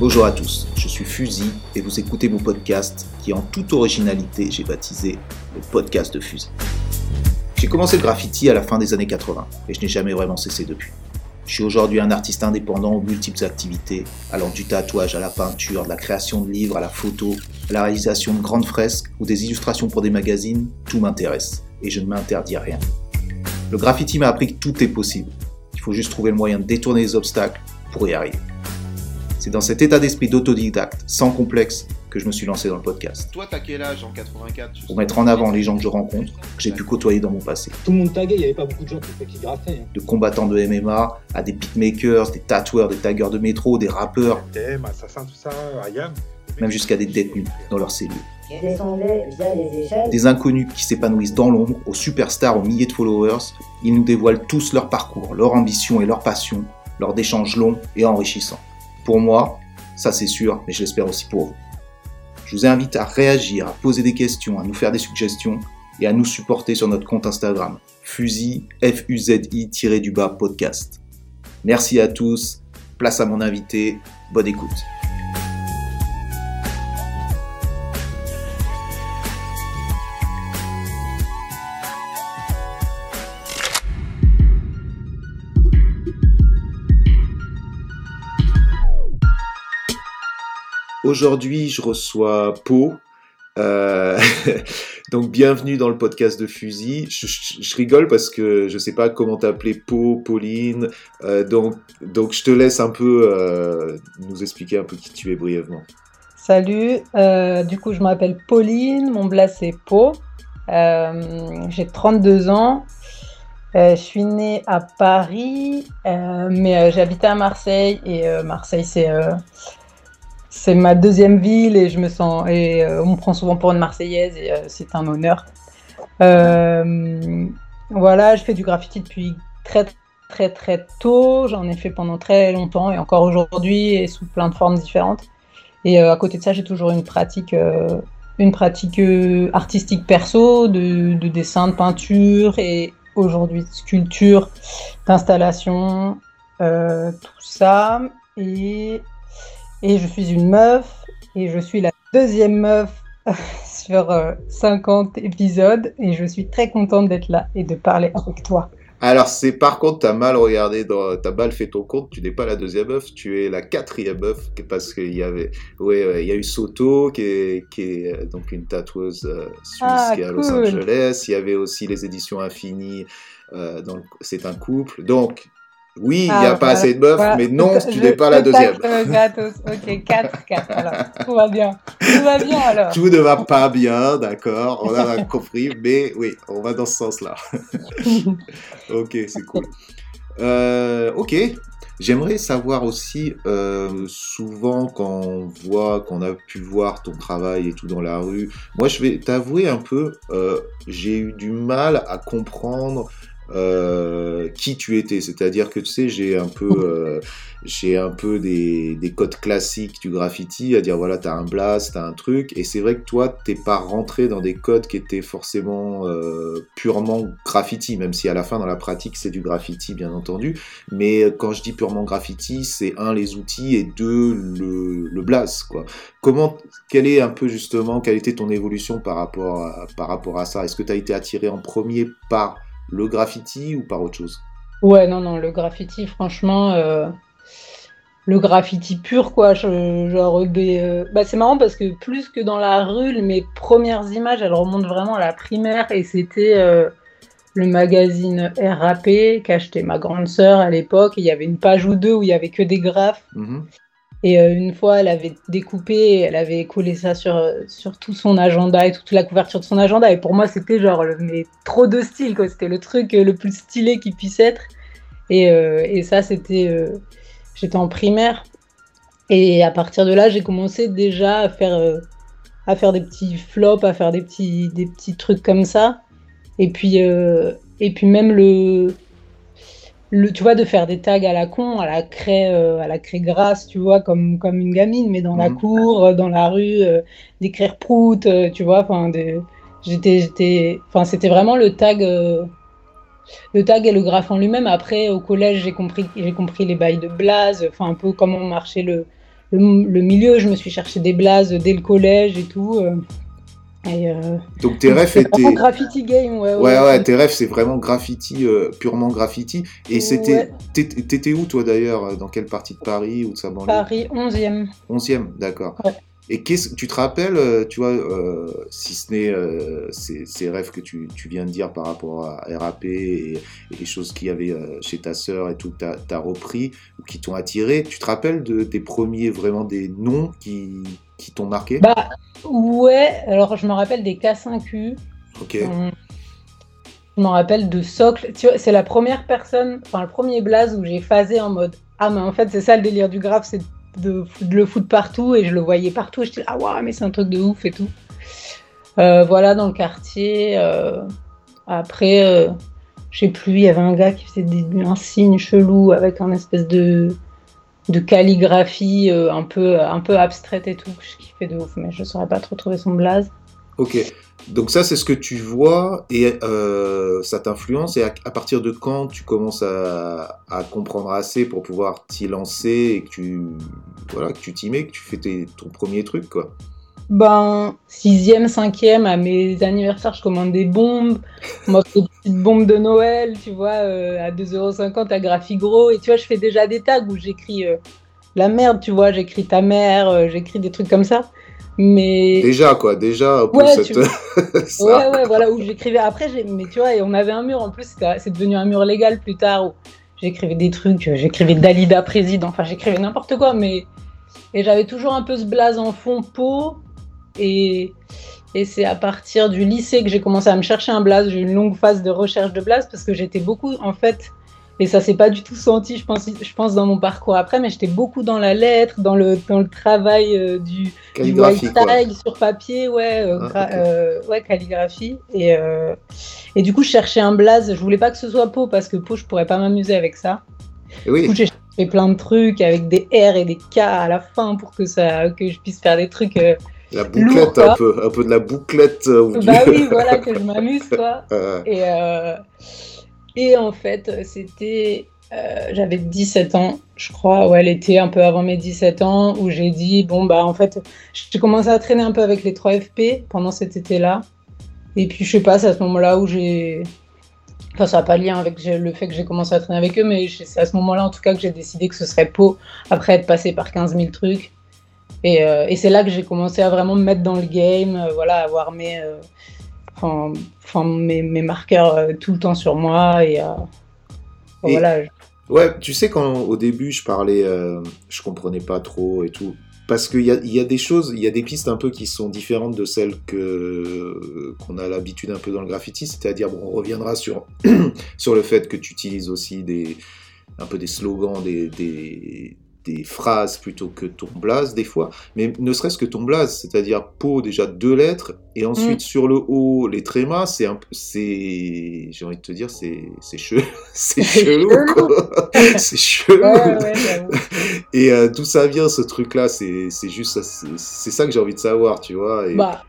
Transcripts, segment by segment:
Bonjour à tous, je suis Fusil et vous écoutez mon podcast qui en toute originalité j'ai baptisé le podcast de Fusil. J'ai commencé le graffiti à la fin des années 80 et je n'ai jamais vraiment cessé depuis. Je suis aujourd'hui un artiste indépendant aux multiples activités, allant du tatouage à la peinture, de la création de livres à la photo, à la réalisation de grandes fresques ou des illustrations pour des magazines, tout m'intéresse et je ne m'interdis rien. Le graffiti m'a appris que tout est possible. Il faut juste trouver le moyen de détourner les obstacles pour y arriver. C'est dans cet état d'esprit d'autodidacte, sans complexe, que je me suis lancé dans le podcast. Toi, t'as quel âge en 84 Pour mettre en avant les gens que je rencontre, que j'ai pu côtoyer dans mon passé. Tout le monde taguait, il n'y avait pas beaucoup de gens qui, qui graffaient. hein. De combattants de MMA à des beatmakers, des tatoueurs, des taggeurs de métro, des rappeurs, TM, Assassin, tout ça, Ayam. même jusqu'à des détenus dans leurs cellules. Je descendais via les échelles. Des inconnus qui s'épanouissent dans l'ombre, aux superstars aux milliers de followers, ils nous dévoilent tous leur parcours, leur ambition et leur passion, lors d'échanges longs et enrichissants. Pour moi, ça c'est sûr, mais je l'espère aussi pour vous. Je vous invite à réagir, à poser des questions, à nous faire des suggestions et à nous supporter sur notre compte Instagram, fusil, F-U-Z-I, du bas podcast. Merci à tous, place à mon invité, bonne écoute. Aujourd'hui, je reçois Pau. Euh, donc, bienvenue dans le podcast de Fusil. Je, rigole parce que je sais pas comment t'appeler Pau, Pauline. Euh, donc, donc, je te laisse un peu euh, nous expliquer un peu qui tu es brièvement. Salut, euh, du coup je m'appelle Pauline, mon blase c'est Pau, j'ai 32 ans, je suis née à Paris, mais euh, j'habitais à Marseille et Marseille c'est c'est ma deuxième ville et je me sens et euh, on me prend souvent pour une Marseillaise et euh, c'est un honneur. Euh, voilà, je fais du graffiti depuis très très très tôt, j'en ai fait pendant très longtemps et encore aujourd'hui et sous plein de formes différentes. Et à côté de ça, j'ai toujours une pratique, une pratique artistique perso, de, de dessin, de peinture et aujourd'hui de sculpture, d'installation, tout ça. Et, et je suis une meuf et je suis la deuxième meuf sur euh, 50 épisodes et je suis très contente d'être là et de parler avec toi. Alors, c'est par contre, t'as mal regardé, t'as mal fait ton compte. Tu n'es pas la deuxième meuf, tu es la quatrième meuf parce qu'il y avait, ouais, ouais, il y a eu Soto qui est, qui est euh, donc une tatoueuse euh, suisse Ah, qui est à Los cool. Angeles. Il y avait aussi les éditions Infinies. euh, le- c'est un couple. Donc, oui, il n'y a Ah, pas voilà, assez de meufs, voilà. mais non, tu n'es pas la deuxième. gratos. Ok, 4, 4. Alors, tout va bien. Tout va bien alors. Tout ne va pas bien, d'accord, on a compris, mais oui, on va dans ce sens-là. Ok, c'est cool. Euh, ok, j'aimerais savoir aussi, euh, souvent quand on voit, qu'on a pu voir ton travail et tout dans la rue, moi je vais t'avouer un peu, euh, j'ai eu du mal à comprendre euh, qui tu étais. C'est-à-dire que tu sais, j'ai un peu, euh, j'ai un peu des, des codes classiques du graffiti, à dire voilà, t'as un blast, t'as un truc, et c'est vrai que toi, t'es pas rentré dans des codes qui étaient forcément euh, purement graffiti, même si à la fin, dans la pratique, c'est du graffiti, bien entendu. Mais quand je dis purement graffiti, c'est un, les outils, et deux, le, le blast, quoi. Comment, quelle est un peu justement, quelle était ton évolution par rapport à, par rapport à ça? Est-ce que tu as été attiré en premier par le graffiti ou par autre chose? Ouais, non, non, le graffiti, franchement, euh, le graffiti pur, quoi. je- genre, des, euh, bah, c'est marrant parce que plus que dans la rue, mes premières images, elles remontent vraiment à la primaire et c'était euh, le magazine RAP qu'achetait ma grande sœur à l'époque. Il y avait une page ou deux où il y avait que des graphes. Mhm. Et euh, une fois, elle avait découpé, elle avait collé ça sur, euh, sur tout son agenda et toute la couverture de son agenda. Et pour moi, c'était genre, mais trop de style, quoi. C'était le truc euh, le plus stylé qui puisse être. Et, et ça, c'était. J'étais en primaire. Et à partir de là, j'ai commencé déjà à faire, à faire des petits flops, à faire des petits, des petits trucs comme ça. Et puis, et puis même le, le, tu vois, de faire des tags à la con, à la craie, euh, à la craie grasse, tu vois, comme, comme une gamine, mais dans la Mhm. cour, euh, dans la rue, euh, d'écrire prout, euh, tu vois, enfin, j'étais, j'étais, enfin, c'était vraiment le tag, le tag et le graphe en lui-même. Après, au collège, j'ai compris, j'ai compris les bails de blaze, enfin, un peu comment marchait le, le, le milieu. Je me suis cherché des blazes dès le collège et tout. Euh, et, euh, Donc tes rêves étaient. graffiti game, ouais. Ouais, ouais, tes rêves, c'est vraiment graffiti, euh, purement graffiti. Et c'était. Ouais. t'étais- T'étais où, toi, d'ailleurs Dans quelle partie de Paris ou de sa banlieue Paris 11e. 11e, d'accord. Ouais. Et qu'est-ce tu te rappelles, euh, tu vois, euh, si ce n'est euh, ces, ces rêves que tu, tu viens de dire par rapport à RAP et, et les choses qu'il y avait euh, chez ta sœur et tout, que tu as, repris ou qui t'ont attiré, tu te rappelles de, des premiers, vraiment des noms qui, qui t'ont marqué? Bah, ouais, alors je me rappelle des K5U. Ok, Hum, Je me rappelle de Socle. Tu vois, c'est la première personne, enfin le premier blaze où j'ai phasé en mode Ah, mais en fait, c'est ça le délire du graphe, c'est de, de le foutre partout et je le voyais partout. Disais Ah, ouais, mais c'est un truc de ouf et tout. Euh, voilà, dans le quartier. euh, Après, euh, je sais plus, il y avait un gars qui faisait des, un signe chelou avec un espèce de, de calligraphie euh, un, peu, un peu abstraite et tout. Je kiffais de ouf, mais je saurais pas trop trouver son blaze. ok. Donc ça, c'est ce que tu vois et euh, ça t'influence. Et à, à partir de quand tu commences à, à comprendre assez pour pouvoir t'y lancer et que tu voilà, que tu t'y mets, que tu fais tes- ton premier truc, quoi? Ben, sixième, cinquième, à mes anniversaires, je commande des bombes. On m'offre des petites bombes de Noël, tu vois, euh, à 2,50€ à Graphigro. Et tu vois, je fais déjà des tags où j'écris euh, la merde, tu vois, j'écris ta mère, euh, j'écris des trucs comme ça. Mais Déjà, quoi, déjà, pour Ouais, cette... tu ça. ouais, ouais, voilà, où j'écrivais. Après, mais tu vois, et on avait un mur en plus, c'est devenu un mur légal plus tard où j'écrivais des trucs, j'écrivais Dalida président, enfin, j'écrivais n'importe quoi, mais. Et j'avais toujours un peu ce blaze en fond peau. Et, et c'est à partir du lycée que j'ai commencé à me chercher un blaze. J'ai eu une longue phase de recherche de blaze parce que j'étais beaucoup, en fait, et ça s'est pas du tout senti, je pense, je pense dans mon parcours après, mais j'étais beaucoup dans la lettre, dans le, dans le travail euh, du, du white tag sur papier, ouais, euh, Ah, euh, ouais, calligraphie. Et, euh, et du coup, je cherchais un blaze. Je voulais pas que ce soit Pau parce que Pau, je pourrais pas m'amuser avec ça. Et Du oui, coup, j'ai cherché plein de trucs avec des R et des K à la fin pour que ça, que je puisse faire des trucs. La bouclette, lourd, un peu, un peu de la bouclette. euh, Bah oui, voilà, que je m'amuse, quoi. Euh, Et, euh, et en fait, c'était. euh, J'avais 17 ans, je crois, ouais, l'été, un peu avant mes 17 ans, où j'ai dit, bon, bah, en fait, j'ai commencé à traîner un peu avec les 3FP pendant cet été-là. Et puis, je sais pas, c'est à ce moment-là où j'ai. Enfin, ça n'a pas lien avec le fait que j'ai commencé à traîner avec eux, mais c'est à ce moment-là, en tout cas, que j'ai décidé que ce serait Pau, après être passé par 15 000 trucs. Et, euh, et c'est là que j'ai commencé à vraiment me mettre dans le game, euh, voilà, avoir mes, euh, enfin, enfin, mes, mes marqueurs euh, tout le temps sur moi. Et, Et- voilà. je- Ouais, tu sais, quand au début je parlais, je comprenais pas trop et tout. Parce qu'il y y a des choses, il y a des pistes un peu qui sont différentes de celles que qu'on a l'habitude un peu dans le graffiti. C'est-à-dire, bon, on reviendra sur, sur le fait que tu utilises aussi des, un peu des slogans, des, des, des phrases plutôt que ton blaze des fois. Mais ne serait-ce que ton blaze, c'est-à-dire peau déjà deux lettres et ensuite sur le haut les trémas, c'est un peu, c'est, j'ai envie de te dire, c'est, c'est chelou, c'est chelou, c'est chelou. Ouais, ouais, ouais. Et euh, d'où ça vient ce truc-là C'est c'est juste ça, c'est ça que j'ai envie de savoir, tu vois. Et... Bah,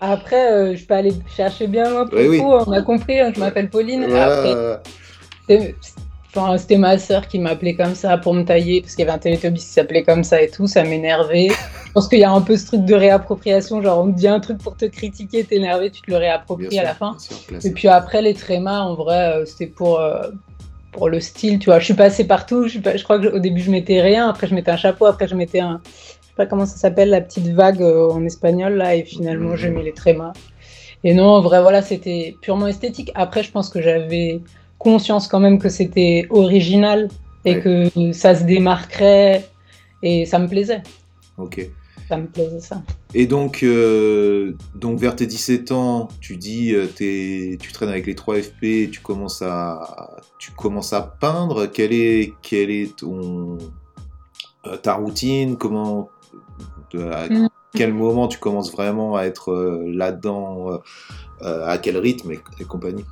après, euh, je peux aller chercher bien loin oui. coup, On a compris, hein, je m'appelle Pauline. Après, enfin, c'était ma sœur qui m'appelait comme ça pour me tailler, parce qu'il y avait un Teletubbies qui s'appelait comme ça et tout, ça m'énervait. Je pense qu'il y a un peu ce truc de réappropriation, genre on te dit un truc pour te critiquer, t'énerver, tu te le réappropries sûr, à la fin. sûr, Et puis après, les trémas, en vrai, euh, c'était pour, euh, pour le style, tu vois. Je suis passée partout, je, je crois qu'au début, je mettais rien, après, je mettais un chapeau, après, je mettais un. Je sais pas comment ça s'appelle, la petite vague euh, en espagnol, là, et finalement, Mhm. j'ai mis les trémas. Et non, en vrai, voilà, c'était purement esthétique. Après, je pense que j'avais conscience quand même que c'était original et Ouais. que ça se démarquerait, et ça me plaisait. Ok. Ça me plaisait, ça. Et donc, euh, donc vers tes 17 ans, tu dis, euh, tu traînes avec les 3 FP, tu commences à, tu commences à peindre. Quelle est, quelle est ton, euh, ta routine? Comment, à Mm. quel moment tu commences vraiment à être là-dedans À quel rythme et, et compagnie?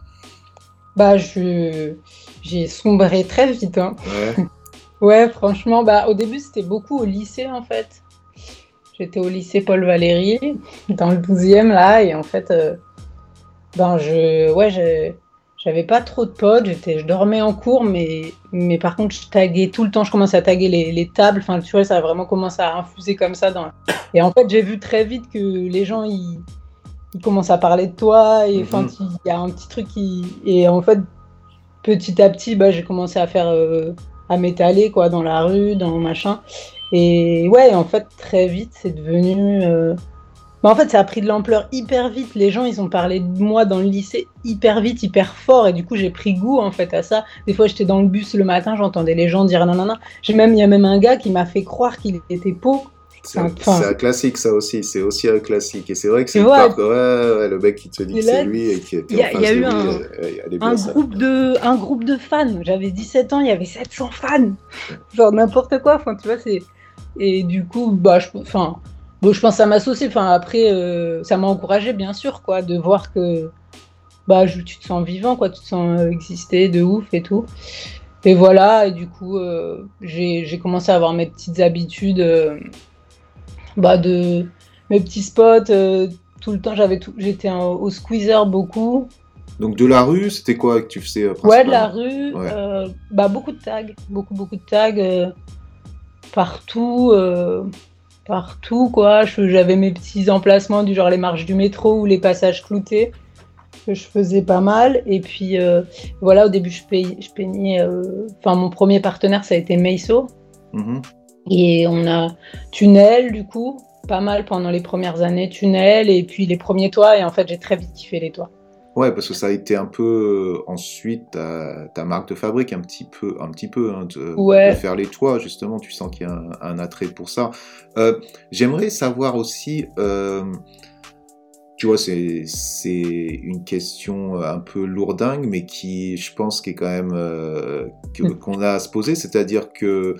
Bah, je... j'ai sombré très vite, hein. Ouais. Ouais, franchement, bah, au début, c'était beaucoup au lycée, en fait. J'étais au lycée Paul Valéry, dans le 12e, là, et en fait, euh, ben, je, ouais, je- j'avais pas trop de potes, j'étais, je dormais en cours, mais, mais par contre, je taguais tout le temps, je commençais à taguer les, les tables, enfin, tu vois, ça a vraiment commencé à infuser comme ça. Dans... Et en fait, j'ai vu très vite que les gens, ils, ils commencent à parler de toi, et enfin, Mhm. il y a un petit truc qui. Et en fait, petit à petit, bah, j'ai commencé à faire. euh, à m'étaler, quoi, dans la rue, dans machin. Et ouais, en fait, très vite, c'est devenu. euh, bah, en fait, ça a pris de l'ampleur hyper vite. Les gens, ils ont parlé de moi dans le lycée hyper vite, hyper fort. Et du coup, j'ai pris goût, en fait, à ça. Des fois, j'étais dans le bus le matin, j'entendais les gens dire nanana. J'ai même, il y a même un gars qui m'a fait croire qu'il était pauvre. C'est un, Enfin- c'est un classique, ça aussi. C'est aussi un classique. Et c'est vrai que c'est vois, ouais, ouais, le mec qui te dit que c'est lui et qui était en il y face a de eu lui. un- euh, elle un groupe de un groupe de fans. J'avais 17 ans, il y avait 700 fans. Genre n'importe quoi. Enfin, tu vois, c'est et du coup, bah, je, enfin, bon, je pense que ça m'a saucé. Enfin, après, euh, ça m'a encouragé, bien sûr, quoi, de voir que bah, je- tu te sens vivant, quoi, tu te sens euh, exister de ouf et tout. Et voilà. Et du coup, euh, j'ai j'ai commencé à avoir mes petites habitudes, euh, bah, de mes petits spots. euh, tout le temps, j'avais tout, j'étais au squeezer beaucoup. Donc de la rue, c'était quoi que tu faisais euh, Ouais, de la rue, Ouais. euh, bah, beaucoup de tags, beaucoup, beaucoup de tags euh, partout, partout, quoi. J'avais mes petits emplacements du genre les marches du métro ou les passages cloutés que je faisais pas mal. Et puis euh, voilà, au début, je, paye- je peignais, euh, enfin, mon premier partenaire, ça a été Meiso. Mhm. Et on a Tunnel, du coup, pas mal pendant les premières années, Tunnel, et puis les premiers toits. Et en fait, j'ai très vite kiffé les toits. Ouais, parce que ça a été un peu euh, ensuite ta, ta marque de fabrique, un petit peu, un petit peu hein, de, Ouais. de faire les toits, justement, tu sens qu'il y a un, un attrait pour ça. Euh, J'aimerais savoir aussi, euh, tu vois, c'est une question un peu lourdingue, mais qui, je pense, qui est quand même euh, que- Mm. qu'on a à se poser, c'est-à-dire que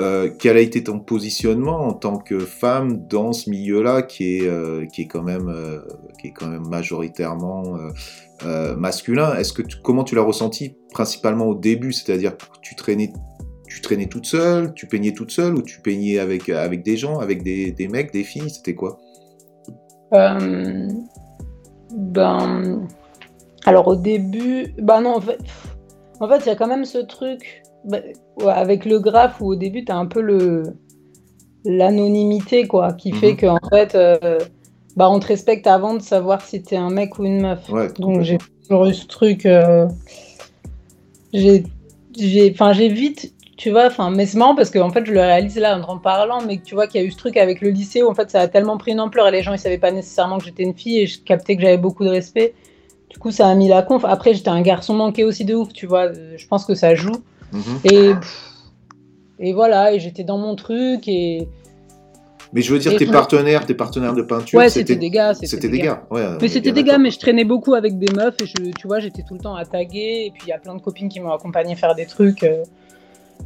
euh, quel a été ton positionnement en tant que femme dans ce milieu-là qui est euh, qui est quand même euh, qui est quand même majoritairement masculin? Est-ce que comment tu l'as ressenti principalement au début? C'est-à-dire tu traînais tu traînais toute seule, tu peignais toute seule ou tu peignais avec avec des gens, avec des, des mecs, des filles? C'était quoi? Ben, alors au début, ben non, en fait, en fait, il y a quand même ce truc ouais, avec le graphe où au début, tu as un peu le l'anonymité, quoi, qui fait Mhm. que en fait, euh, bah, on te respecte avant de savoir si t'es un mec ou une meuf. Ouais, Donc j'ai toujours eu ce truc. euh, j'ai, j'ai, enfin j'ai vite, tu vois, enfin, mais c'est marrant parce que en fait je le réalise là en en parlant, mais tu vois qu'il y a eu ce truc avec le lycée où en fait ça a tellement pris une ampleur et les gens ils savaient pas nécessairement que j'étais une fille et je captais que j'avais beaucoup de respect. Du coup ça a mis la conf. Après j'étais un garçon manqué aussi de ouf, tu vois. euh, Je pense que ça joue. Mhm. Et et voilà, et j'étais dans mon truc et Mais je veux dire, Et tes tout- partenaires, tes partenaires de peinture, ouais c'était des gars, c'était des gars. Ouais, Mais c'était des gars, mais je traînais beaucoup avec des meufs et je, tu vois, j'étais tout le temps à taguer. Et puis il y a plein de copines qui m'ont accompagné faire des trucs, euh,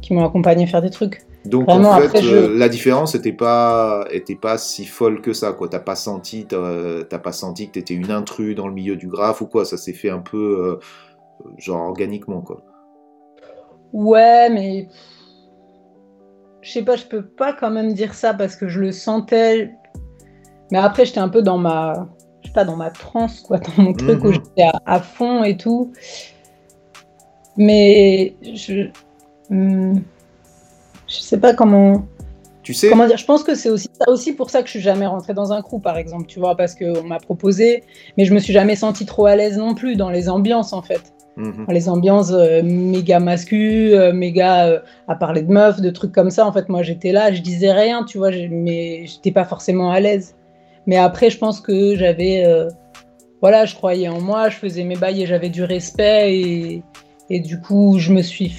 qui m'ont accompagné faire des trucs. Donc Vraiment, en fait, après, je- euh, la différence était pas était pas si folle que ça quoi. T'as pas senti t'as t'as pas senti que t'étais une intrus dans le milieu du graphe ou quoi. Ça s'est fait un peu euh, genre organiquement quoi. Ouais, mais je sais pas, je peux pas quand même dire ça parce que je le sentais. Mais après, j'étais un peu dans ma, je sais pas, dans ma transe quoi, dans mon truc où Mhm. j'étais à, à fond et tout. Mais je, hmm, je sais pas comment. Tu sais, Comment dire Je pense que c'est aussi, aussi pour ça que je suis jamais rentrée dans un crew, par exemple, tu vois, parce qu'on m'a proposé, mais je me suis jamais sentie trop à l'aise non plus dans les ambiances, en fait. Mhm. Les ambiances euh, méga mascu, euh, méga euh, à parler de meufs, de trucs comme ça. En fait, moi, j'étais là, je disais rien, tu vois, mais j'étais pas forcément à l'aise. Mais après, je pense que j'avais, voilà, je croyais en moi, je faisais mes bails et j'avais du respect et, et du coup, je me suis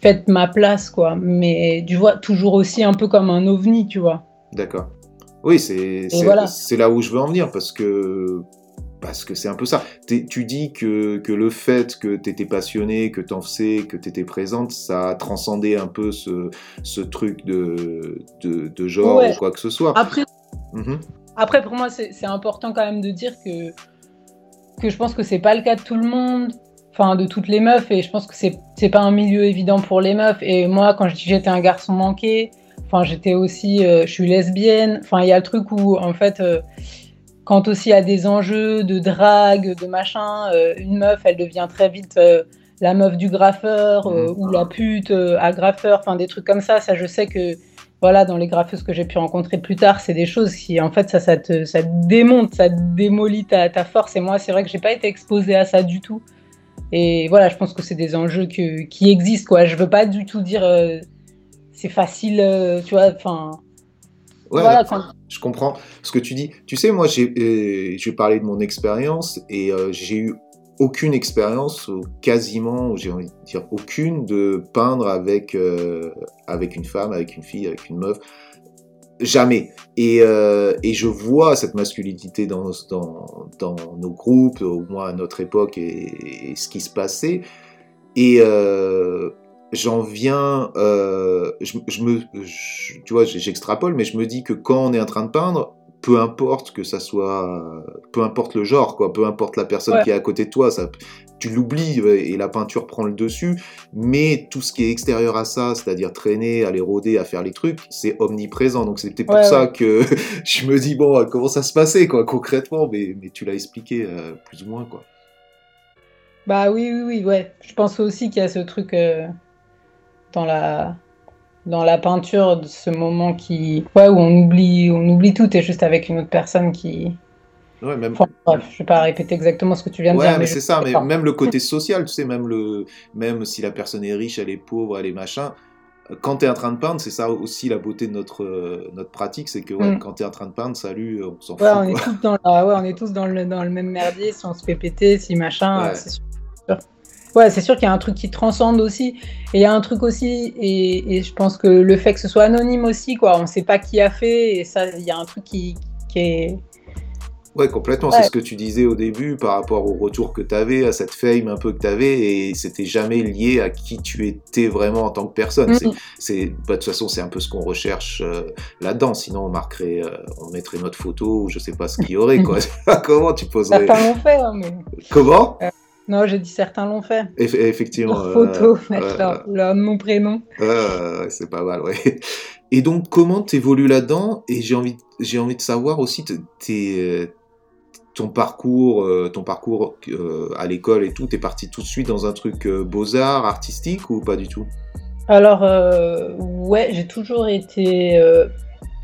faite ma place, quoi. Mais tu vois, toujours aussi un peu comme un ovni, tu vois. D'accord. Oui, c'est voilà. c'est là où je veux en venir parce que parce que c'est un peu ça. Tu dis que, que le fait que tu étais passionné, que t'en faisais, que tu étais présente, ça a transcendé un peu ce, ce truc de, de, de genre Ouais. ou quoi que ce soit. Après, Mhm. Après, pour moi, c'est important quand même de dire que, que je pense que c'est pas le cas de tout le monde, enfin de toutes les meufs, et je pense que c'est pas un milieu évident pour les meufs. Et moi, quand je dis j'étais un garçon manqué, enfin j'étais aussi, euh, je suis lesbienne, enfin il y a le truc où en fait, euh, quand aussi il y a des enjeux de drague, de machin, euh, une meuf, elle devient très vite euh, la meuf du graffeur euh, ou la pute à graffeur, enfin des trucs comme ça. Ça, je sais que voilà, dans les graffeuses que j'ai pu rencontrer plus tard, c'est des choses qui, en fait, ça, ça, te, ça démonte, ça démolit ta, ta force. Et moi, c'est vrai que j'ai pas été exposée à ça du tout. Et voilà, je pense que c'est des enjeux que, qui existent, quoi. Je veux pas du tout dire c'est facile, tu vois, enfin Ouais, Voilà, je comprends ce que tu dis. Tu sais, moi, j'ai, euh, je vais parler de mon expérience et euh, j'ai eu aucune expérience, ou quasiment, j'ai envie de dire aucune, de peindre avec, euh, avec une femme, avec une fille, avec une meuf. Jamais. Et, euh, et je vois cette masculinité dans, dans, dans nos groupes, au moins à notre époque, et, et ce qui se passait. Et j'en viens, euh, je, je me, je- tu vois, j'extrapole, mais je me dis que quand on est en train de peindre, peu importe que ça soit, peu importe le genre, quoi, peu importe la personne Ouais. qui est à côté de toi, ça, tu l'oublies euh, et la peinture prend le dessus. Mais tout ce qui est extérieur à ça, c'est-à-dire traîner, aller rôder, à faire les trucs, c'est omniprésent. Donc c'était pour Ouais, ça ouais. que je me dis bon, comment ça se passait, quoi, concrètement? Mais, mais tu l'as expliqué euh, plus ou moins, quoi. Bah oui, oui, oui, ouais. Je pense aussi qu'il y a ce truc euh, dans la dans la peinture, de ce moment qui, ouais, où on oublie, on oublie tout, et juste avec une autre personne qui. Ouais, même, Enfin, bref, je vais pas répéter exactement ce que tu viens de Ouais, dire, mais c'est ça, mais même le côté social, tu sais, même, le, même si la personne est riche, elle est pauvre, elle est machin, quand tu es en train de peindre, c'est ça aussi la beauté de notre, euh, notre pratique, c'est que ouais, Mm. quand tu es en train de peindre, salut, on s'en Ouais, fout. on est tous dans la- ouais, on est tous dans le, dans le même merdier, si on se fait péter, si machin, c'est sûr. Ouais, c'est sûr qu'il y a un truc qui transcende aussi. Et il y a un truc aussi, et, et je pense que le fait que ce soit anonyme aussi, quoi, on sait pas qui a fait, et ça, il y a un truc qui, qui est. Ouais, complètement, Ouais. c'est ce que tu disais au début par rapport au retour que tu avais, à cette fame un peu que tu avais, et c'était jamais lié à qui tu étais vraiment en tant que personne. C'est- Mm. C'est, bah, de toute façon, c'est un peu ce qu'on recherche euh, là-dedans, sinon on marquerait, euh, on mettrait notre photo, ou je sais pas ce qu'il y aurait, quoi. Comment tu poserais l'ont fait, hein, mais. Comment? Non, j'ai dit certains l'ont fait. Eff- Effectivement. Leur euh, photo, mettre ouais, leur, leur nom, prénom. Euh, c'est pas mal, ouais. Et donc, comment t'évolues là-dedans? Et j'ai envie, j'ai envie de savoir aussi tes, euh, ton parcours, euh, ton parcours euh, à l'école et tout. T'es parti tout de suite dans un truc euh, beaux-arts, artistique ou pas du tout? Alors, euh, ouais, j'ai toujours été euh,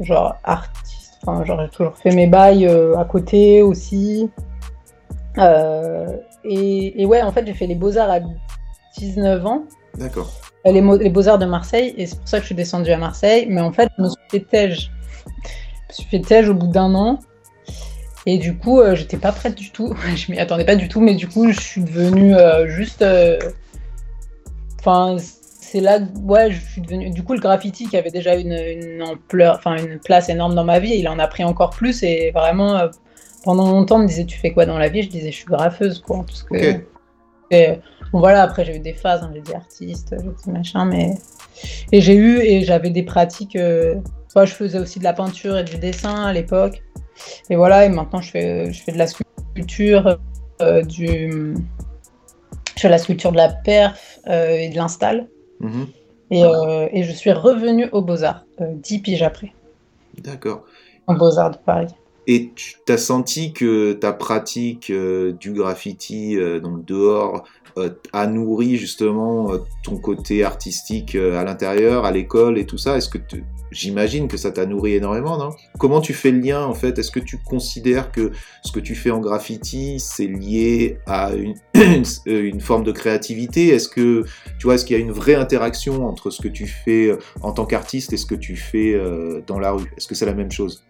genre artiste. Enfin, genre, j'ai toujours fait mes bails euh, à côté aussi. Euh, et, et ouais, en fait, j'ai fait les beaux-arts à 19 ans. D'accord. Euh, Les, beaux-arts de Marseille. Et c'est pour ça que je suis descendue à Marseille. Mais en fait, je me suis fait tège. Je me suis fait tège au bout d'un an. Et du coup, euh, j'étais pas prête du tout. je m'y attendais pas du tout. Mais du coup, je suis devenue euh, juste. euh, Enfin, c'est là, ouais, je suis devenue. Du coup, le graffiti qui avait déjà une, une ampleur, enfin une place énorme dans ma vie, il en a pris encore plus. Et vraiment, pendant longtemps, on me disait, tu fais quoi dans la vie? Je disais, je suis graffeuse, quoi. Parce que, Ok. et, bon, voilà, après, j'ai eu des phases, hein, j'ai dit artiste, j'ai dit machin, mais. Et j'ai eu, et j'avais des pratiques. Euh... soit je faisais aussi de la peinture et du dessin à l'époque. Et voilà, et maintenant, je fais, je fais de la sculpture, euh, du. Je fais de la sculpture de la perf euh, et de l'install. Mhm. Et, euh, et je suis revenue aux Beaux-Arts, dix piges après, D'accord. aux Beaux-Arts de Paris. Et tu as senti que ta pratique euh, du graffiti, euh, dehors, euh, a nourri justement ton côté artistique à l'intérieur, à l'école et tout ça? Est-ce que j'imagine que ça t'a nourri énormément, non? Comment tu fais le lien en fait? Est-ce que tu considères que ce que tu fais en graffiti c'est lié à une, une forme de créativité? Est-ce que tu vois, est-ce qu'il y a une vraie interaction entre ce que tu fais en tant qu'artiste et ce que tu fais dans la rue? Est-ce que c'est la même chose?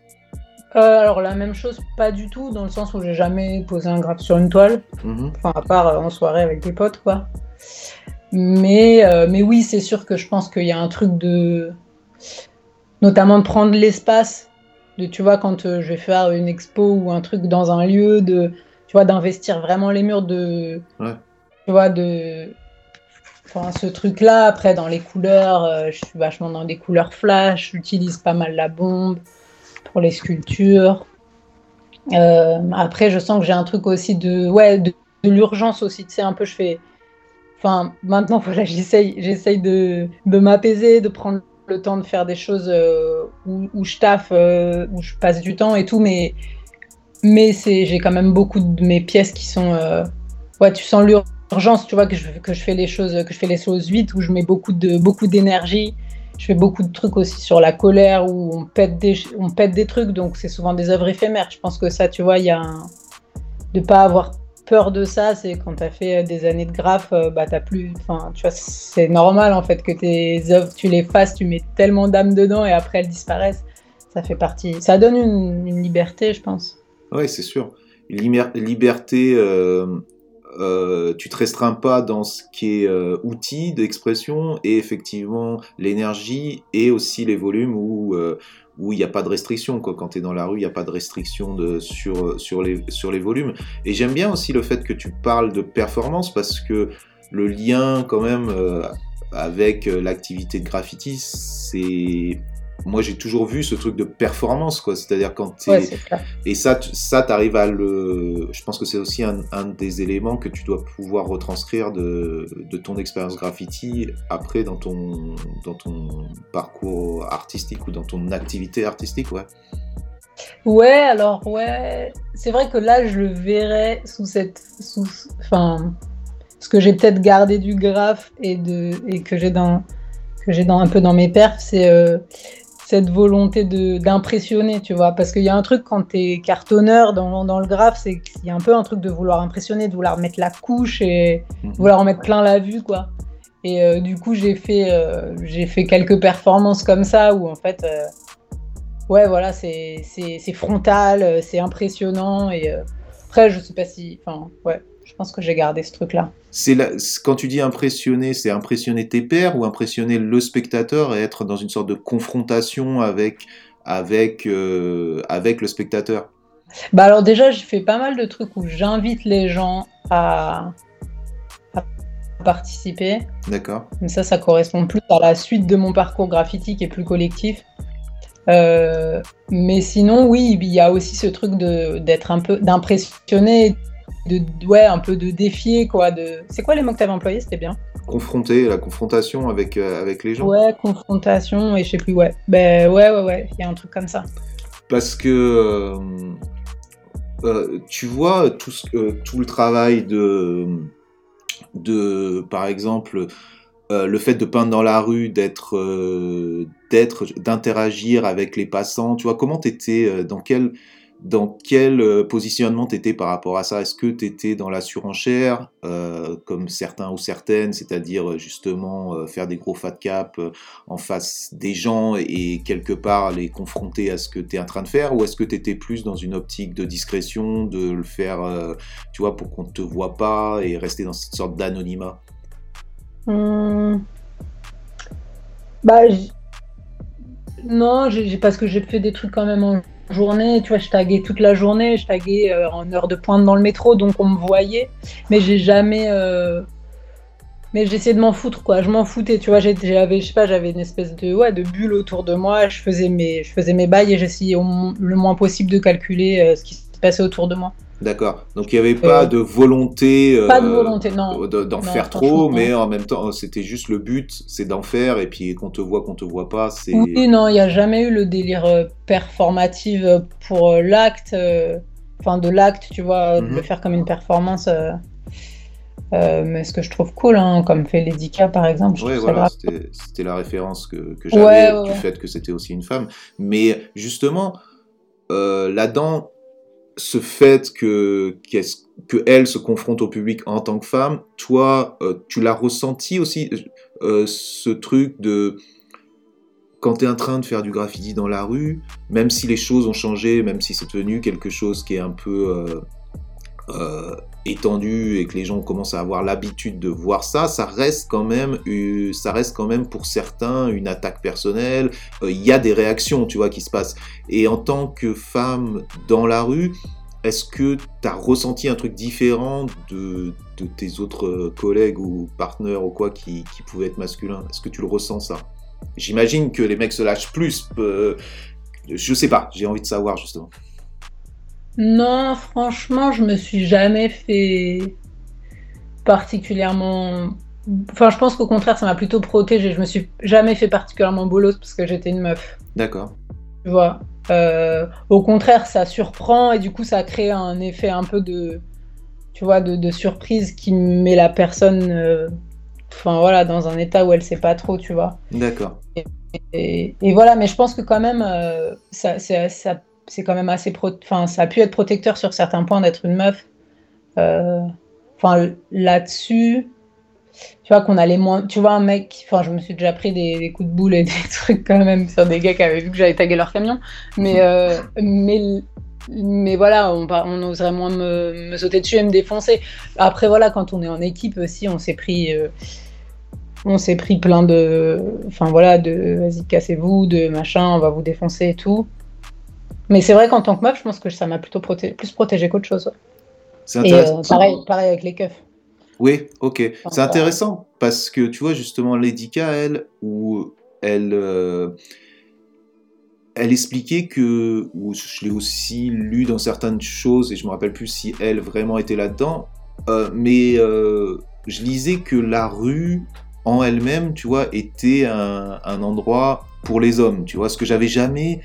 Euh, alors la même chose, pas du tout, dans le sens où j'ai jamais posé un graphe sur une toile, Mhm. enfin à part euh, en soirée avec des potes, quoi. Mais, euh, mais oui, c'est sûr que je pense qu'il y a un truc de... Notamment de prendre l'espace, de, tu vois, quand je vais faire une expo ou un truc dans un lieu, de, tu vois, d'investir vraiment les murs, de... Ouais. Tu vois, de... Enfin, ce truc-là, après, dans les couleurs, euh, je suis vachement dans des couleurs flash, j'utilise pas mal la bombe pour les sculptures. Euh, après, je sens que j'ai un truc aussi de, ouais, de, l'urgence aussi. Tu un peu, je fais. Enfin, maintenant, voilà, j'essaye, j'essaye de, de m'apaiser, de prendre le temps de faire des choses euh, où, je taffe, euh, où je passe du temps et tout, mais mais c'est, j'ai quand même beaucoup de mes pièces qui sont. ouais, tu sens l'urgence, tu vois, que je, que je fais les choses, que je fais les choses vite, où je mets beaucoup de beaucoup d'énergie. Je fais beaucoup de trucs aussi sur la colère, où on pète des, on pète des trucs, donc c'est souvent des œuvres éphémères. Je pense que ça, tu vois, il y a un... de pas avoir peur de ça, c'est quand tu as fait euh, des années de graphe, euh, bah t'as plus, enfin, tu vois, c'est normal en fait que tes œuvres, tu les fasses, tu mets tellement d'âme dedans et après elles disparaissent. Ça fait partie, ça donne une, liberté, je pense. Oui, c'est sûr. Une liberté, euh, euh, tu te restreins pas dans ce qui est euh, outil d'expression et effectivement l'énergie et aussi les volumes où euh, où il n'y a pas de restriction. Quoi. Quand tu es dans la rue, il n'y a pas de restriction sur, sur, les, sur les volumes. Et j'aime bien aussi le fait que tu parles de performance parce que le lien quand même euh, avec euh, l'activité de graffiti, c'est... Moi j'ai toujours vu ce truc de performance, quoi. C'est-à-dire quand tu Ouais, et ça, tu- ça t'arrives à le. Je pense que c'est aussi un, un des éléments que tu dois pouvoir retranscrire de, de ton expérience graffiti après dans ton, dans ton parcours artistique ou dans ton activité artistique, ouais. Ouais, alors ouais, c'est vrai que là je le verrais sous cette, sous, enfin, ce que j'ai peut-être gardé du graphe et de et que j'ai dans que j'ai dans un peu dans mes perfs, c'est euh, cette volonté de d'impressionner, tu vois, parce qu'il y a un truc quand t'es cartonneur dans, dans le graphe, c'est qu'il y a un peu un truc de vouloir impressionner, de vouloir mettre la couche et Mhm. vouloir en mettre plein la vue, quoi. Et euh, du coup, j'ai fait, euh, j'ai fait quelques performances comme ça où en fait, euh, ouais, voilà, c'est frontal, c'est impressionnant. Et après, je sais pas si. Enfin, ouais, je pense que j'ai gardé ce truc-là. C'est quand tu dis impressionner, c'est impressionner tes pairs ou impressionner le spectateur et être dans une sorte de confrontation avec, avec, euh, avec le spectateur? Bah, alors, déjà, j'ai fait pas mal de trucs où j'invite les gens à, à participer. D'accord Comme ça, ça correspond plus à la suite de mon parcours graffiti qui est plus collectif. Euh, mais sinon, oui, il y a aussi ce truc d'être un peu d'impressionner, de ouais, un peu de défier quoi. De c'est quoi les mots que t'avais employés C'était bien? Confronter, la confrontation avec, euh, avec les gens. Ouais, confrontation et je sais plus. Ouais, ben ouais, ouais, ouais. Il y a un truc comme ça. parce que euh, euh, tu vois tout, ce, tout le travail de, de par exemple, euh, le fait de peindre dans la rue, d'être, euh, d'être, d'interagir avec les passants. Tu vois comment t'étais, euh, dans quel, dans quel euh, positionnement t'étais par rapport à ça? Est-ce que t'étais dans la surenchère, euh, comme certains ou certaines, c'est-à-dire euh, justement faire des gros fat cap en face des gens et quelque part les confronter à ce que tu es en train de faire? Ou est-ce que tu étais plus dans une optique de discrétion, de le faire, tu vois, pour qu'on ne te voit pas et rester dans cette sorte d'anonymat? Hum. Bah, non, parce que j'ai fait des trucs quand même en journée. Tu vois, je taguais toute la journée, je taguais euh, en heure de pointe dans le métro, donc on me voyait. Mais j'ai jamais. euh, Mais j'essayais de m'en foutre, quoi. Je m'en foutais, tu vois. J'avais, je sais pas, j'avais une espèce de, ouais, de bulle autour de moi. Je faisais mes, je faisais mes bails et j'essayais le moins possible de calculer euh, ce qui passait autour de moi. D'accord. Donc il n'y avait pas Euh, de volonté euh, Pas de volonté, non. de- d'en faire trop, non. mais en même temps, c'était juste le but, c'est d'en faire et puis qu'on te voit, qu'on te voit pas, c'est. Oui, non, il n'y a jamais eu le délire euh, performatif euh, pour euh, l'acte, euh, enfin de l'acte, tu vois, euh, de Mhm. le faire comme une performance. euh, euh, mais ce que je trouve cool, hein, comme fait Lady K par exemple, ça voilà, c'était la référence que, que Ouais, j'avais ouais, du ouais. fait que c'était aussi une femme. Mais justement, euh, là-dedans, ce fait que, qu'est-ce- que se confronte au public en tant que femme, toi, euh, tu l'as ressenti aussi, euh, ce truc de quand tu es en train de faire du graffiti dans la rue, même si les choses ont changé, même si c'est devenu quelque chose qui est un peu euh, euh, étendu et que les gens commencent à avoir l'habitude de voir ça, ça reste quand même, euh, ça reste quand même pour certains une attaque personnelle. Euh, Il y a des réactions, tu vois, qui se passent. Et en tant que femme dans la rue, est-ce que tu as ressenti un truc différent de, tes autres collègues ou partenaires ou quoi qui, qui pouvaient être masculins Est-ce que tu le ressens ça? J'imagine que les mecs se lâchent plus. euh, je sais pas, j'ai envie de savoir justement. Non, franchement, je me suis jamais fait particulièrement. Enfin, je pense qu'au contraire, ça m'a plutôt protégée. Je me suis jamais fait particulièrement bolos parce que j'étais une meuf. D'accord. Tu vois. euh, au contraire, ça surprend et du coup, ça crée un effet un peu de, tu vois, de, de surprise qui met la personne, euh, enfin voilà, dans un état où elle sait pas trop, tu vois. D'accord. Et, et voilà, mais je pense que quand même, euh, ça- c'est quand même assez, pro- enfin, ça a pu être protecteur sur certains points d'être une meuf. Euh, Enfin, là-dessus, tu vois qu'on allait moins, tu vois un mec, enfin, je me suis déjà pris des, coups de boule et des trucs quand même sur des gars qui avaient vu que j'avais tagué leur camion, mais, euh, mais, mais voilà, on, on oserait moins me, me sauter dessus et me défoncer. Après voilà, quand on est en équipe aussi, on s'est pris. euh, on s'est pris plein de. Enfin voilà, de vas-y, cassez-vous, de machin, on va vous défoncer et tout. Mais c'est vrai qu'en tant que meuf, je pense que ça m'a plutôt proté- plus protégé qu'autre chose. C'est Et intéressant. euh, pareil, pareil avec les keufs. Oui, ok. C'est intéressant parce que tu vois justement Lady K, elle, où elle, euh, elle expliquait que, ou je l'ai aussi lu dans certaines choses et je me rappelle plus si elle vraiment était là-dedans, euh, mais je lisais que la rue en elle-même, tu vois, était un, un endroit pour les hommes, tu vois, ce que j'avais jamais.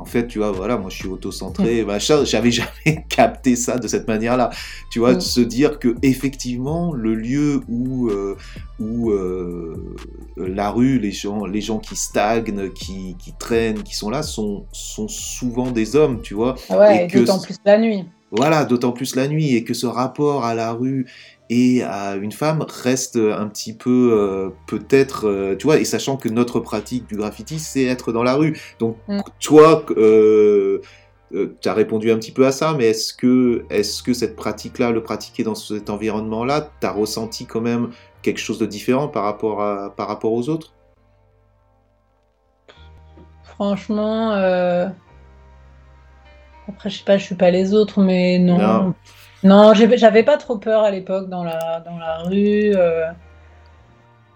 En fait, tu vois, voilà, moi je suis auto-centré, machin, j'avais jamais capté ça de cette manière-là. Tu vois, de Mm. se dire que effectivement, le lieu où, euh, où euh, la rue, les gens, les gens qui stagnent, qui, qui traînent, qui sont là, sont, sont souvent des hommes, tu vois. Ouais, Et et que d'autant plus la nuit. Voilà, d'autant plus la nuit, et que ce rapport à la rue et à une femme reste un petit peu, euh, peut-être, euh, tu vois, et sachant que notre pratique du graffiti, c'est être dans la rue. Donc, Mm. toi, euh, tu as répondu un petit peu à ça, mais est-ce que, est que cette pratique-là, le pratiquer dans cet environnement-là, tu as ressenti quand même quelque chose de différent par rapport, à, par rapport aux autres? Franchement, euh, après, je sais pas, je suis pas les autres, mais non. Non. Non, j'avais pas trop peur à l'époque dans la, dans la rue. euh.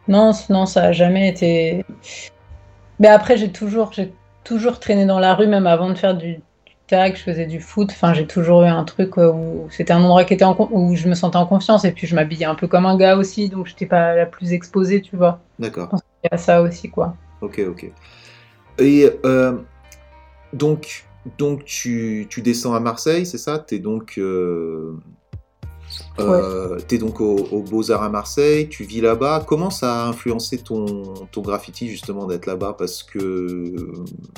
Non, non, ça a jamais été. Mais après, j'ai toujours, j'ai toujours traîné dans la rue, même avant de faire du, du tag, je faisais du foot. Enfin, j'ai toujours eu un truc euh, où c'était un endroit qui était en où je me sentais en confiance et puis je m'habillais un peu comme un gars aussi, donc j'étais pas la plus exposée, tu vois. D'accord. Il y a ça aussi, quoi. Ok, ok. Et euh, donc, donc tu, tu descends à Marseille, c'est ça? T'es donc, euh, euh, t'es donc au, au Beaux-Arts à Marseille, tu vis là-bas. Comment ça a influencé ton, ton graffiti justement d'être là-bas? Parce que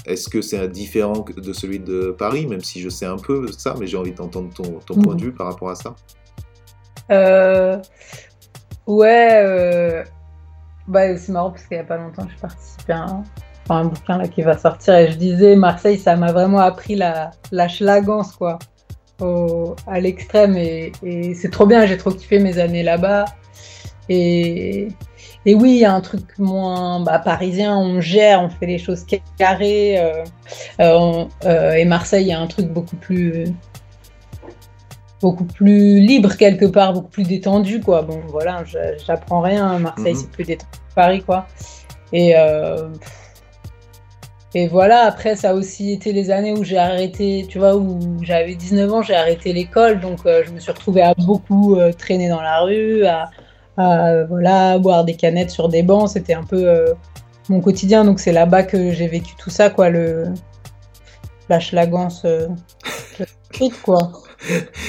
est-ce que c'est différent que- de celui de Paris, même si je sais un peu ça, mais j'ai envie d'entendre ton, ton point de vue par rapport à ça. Euh, ouais, euh, bah, c'est marrant parce qu'il y a pas longtemps, j'ai participé à un, enfin, un bouquin là qui va sortir et je disais Marseille, ça m'a vraiment appris la, la schlagance quoi, au- à l'extrême et, et c'est trop bien, j'ai trop kiffé mes années là-bas et, et oui, il y a un truc moins bah, parisien, on gère, on fait les choses carrées euh, euh, on- euh, et Marseille, il y a un truc beaucoup plus beaucoup plus libre quelque part, beaucoup plus détendu quoi. Bon voilà, j'apprends rien. Marseille Mhm. c'est plus détendu que Paris quoi. Et euh, et voilà. Après ça a aussi été les années où j'ai arrêté, tu vois, où j'avais 19 ans, j'ai arrêté l'école, donc euh, je me suis retrouvée à beaucoup euh, traîner dans la rue, à, à, voilà boire des canettes sur des bancs. C'était un peu euh, mon quotidien. Donc c'est là-bas que j'ai vécu tout ça quoi, le la schlagance quoi.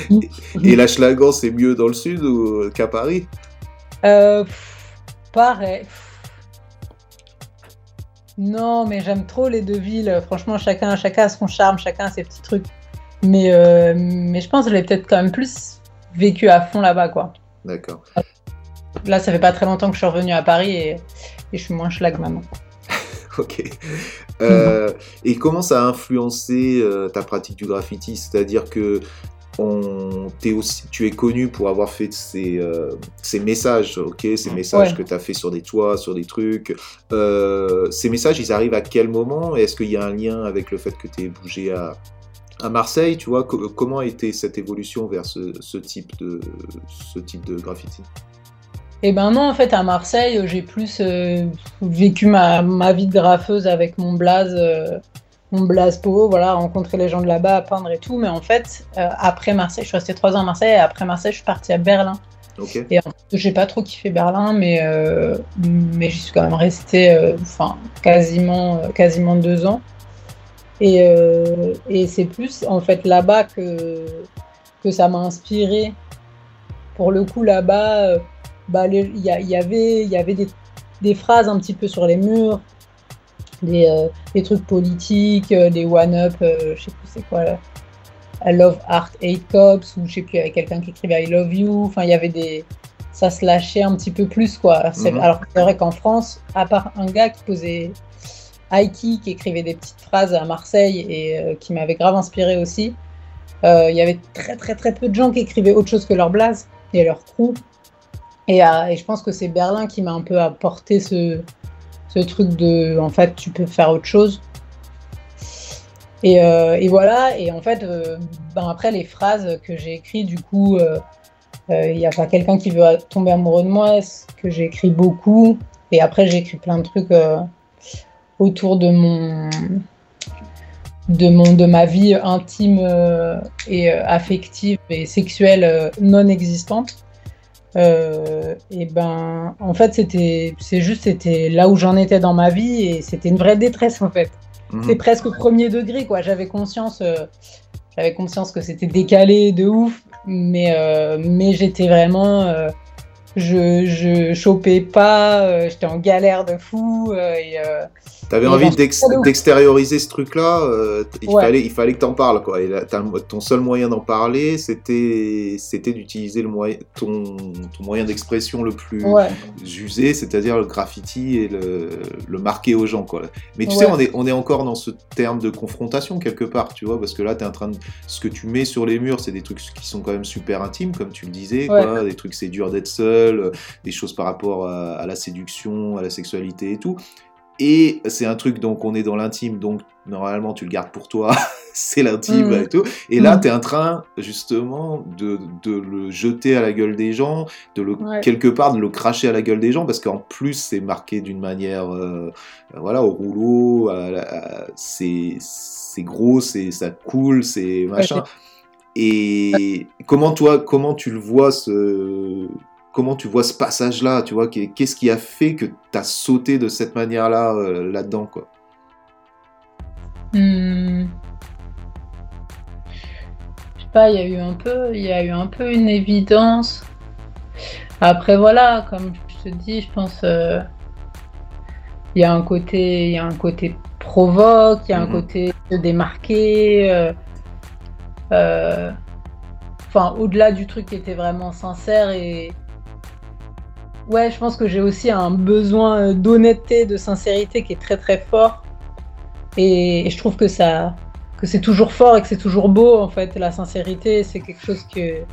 Et la Schlagan, c'est mieux dans le sud ou qu'à Paris? Pff, pareil. Non, mais j'aime trop les deux villes. Franchement, chacun, chacun a son charme, chacun a ses petits trucs. Mais, euh, mais je pense que je l'ai peut-être quand même plus vécu à fond là-bas, quoi. D'accord. Là, ça fait pas très longtemps que je suis revenue à Paris et, et je suis moins schlag maintenant. Ok. Euh, et comment ça a influencé euh, ta pratique du graffiti? C'est-à-dire que on, aussi, tu es connu pour avoir fait ces, euh, ces messages, ok? Ces messages Ouais. que tu as fait sur des toits, sur des trucs. Euh, ces messages, ils arrivent à quel moment? Est-ce qu'il y a un lien avec le fait que tu es bougé à, à Marseille Tu vois, co- comment a été cette évolution vers ce, ce type, de, ce type de graffiti? Et ben non, en fait, à Marseille, j'ai plus euh, vécu ma, ma vie de graffeuse avec mon blaze, euh, mon blaze po, voilà, rencontrer les gens de là-bas, peindre et tout. Mais en fait, euh, après Marseille, je suis restée trois ans à Marseille, et après Marseille, je suis partie à Berlin. Ok. Et en fait, j'ai pas trop kiffé Berlin, mais, euh, mais j'y suis quand même restée, euh, enfin, quasiment, quasiment deux ans. Et, et c'est plus en fait là-bas que, que ça m'a inspiré. Pour le coup, là-bas, bah, il y, avait, y avait des, des phrases un petit peu sur les murs, des, euh, des trucs politiques, euh, des one-up, euh, je sais plus c'est quoi là. I love art, hate cops, ou je sais plus, il y avait quelqu'un qui écrivait I love you. Enfin, il y avait des. Ça se lâchait un petit peu plus, quoi. Mhm. Alors que c'est vrai qu'en France, à part un gars qui posait. Aiki, qui écrivait des petites phrases à Marseille et euh, qui m'avait grave inspiré aussi, euh, il y avait très très très peu de gens qui écrivaient autre chose que leur blaze et leur crew. Et, et je pense que c'est Berlin qui m'a un peu apporté ce, ce truc de, en fait, tu peux faire autre chose. Et, euh, voilà, et en fait, euh, ben après les phrases que j'ai écrites, du coup, euh, il y a pas quelqu'un qui veut tomber amoureux de moi, que j'ai écrit beaucoup. Et après, j'ai écrit plein de trucs autour de mon, de mon, de ma vie intime et affective et sexuelle non existante. Euh, et ben, en fait, c'était, c'est juste, c'était là où j'en étais dans ma vie et c'était une vraie détresse en fait. Mhm. C'est presque premier degré quoi. J'avais conscience, euh, j'avais conscience que c'était décalé de ouf, mais euh, mais j'étais vraiment, je je chopais pas, j'étais en galère de fou et T'avais envie d'extérioriser ce truc-là, euh, il, Ouais. fallait, il fallait que t'en parles, quoi. Et là, ton seul moyen d'en parler, c'était c'était d'utiliser le moyen, ton, ton moyen d'expression le plus ouais. usé, c'est-à-dire le graffiti et le, le marquer aux gens, quoi. Mais tu Ouais. sais, on est, on est encore dans ce terme de confrontation quelque part, tu vois, parce que là, t'es en train de, ce que tu mets sur les murs, c'est des trucs qui sont quand même super intimes, comme tu le disais, quoi. Des trucs, c'est dur d'être seul, euh, des choses par rapport à, à la séduction, à la sexualité et tout. Et c'est un truc, donc on est dans l'intime, donc normalement tu le gardes pour toi, c'est l'intime Mhm. et tout. Et là, Mhm. tu es en train justement de, de le jeter à la gueule des gens, de le, Ouais. quelque part de le cracher à la gueule des gens, parce qu'en plus c'est marqué d'une manière, euh, voilà, au rouleau, c'est gros, c'est ça coule, c'est machin. Et comment toi, comment tu le vois ce, comment tu vois ce passage-là, tu vois, qu'est- qu'est-ce qui a fait que tu as sauté de cette manière-là euh, là-dedans, quoi? Hmm. Je sais pas, il y a eu un peu, il y a eu un peu une évidence. Après voilà, comme je te dis, je pense euh, il y a un côté, il y a un côté provoque, il y a un Mhm. côté se démarquer. euh, Enfin, au-delà du truc qui était vraiment sincère et ouais, je pense que j'ai aussi un besoin euh, d'honnêteté, de sincérité qui est très très fort. Et, je trouve que ça, que c'est toujours fort et que c'est toujours beau en fait. La sincérité, c'est quelque chose que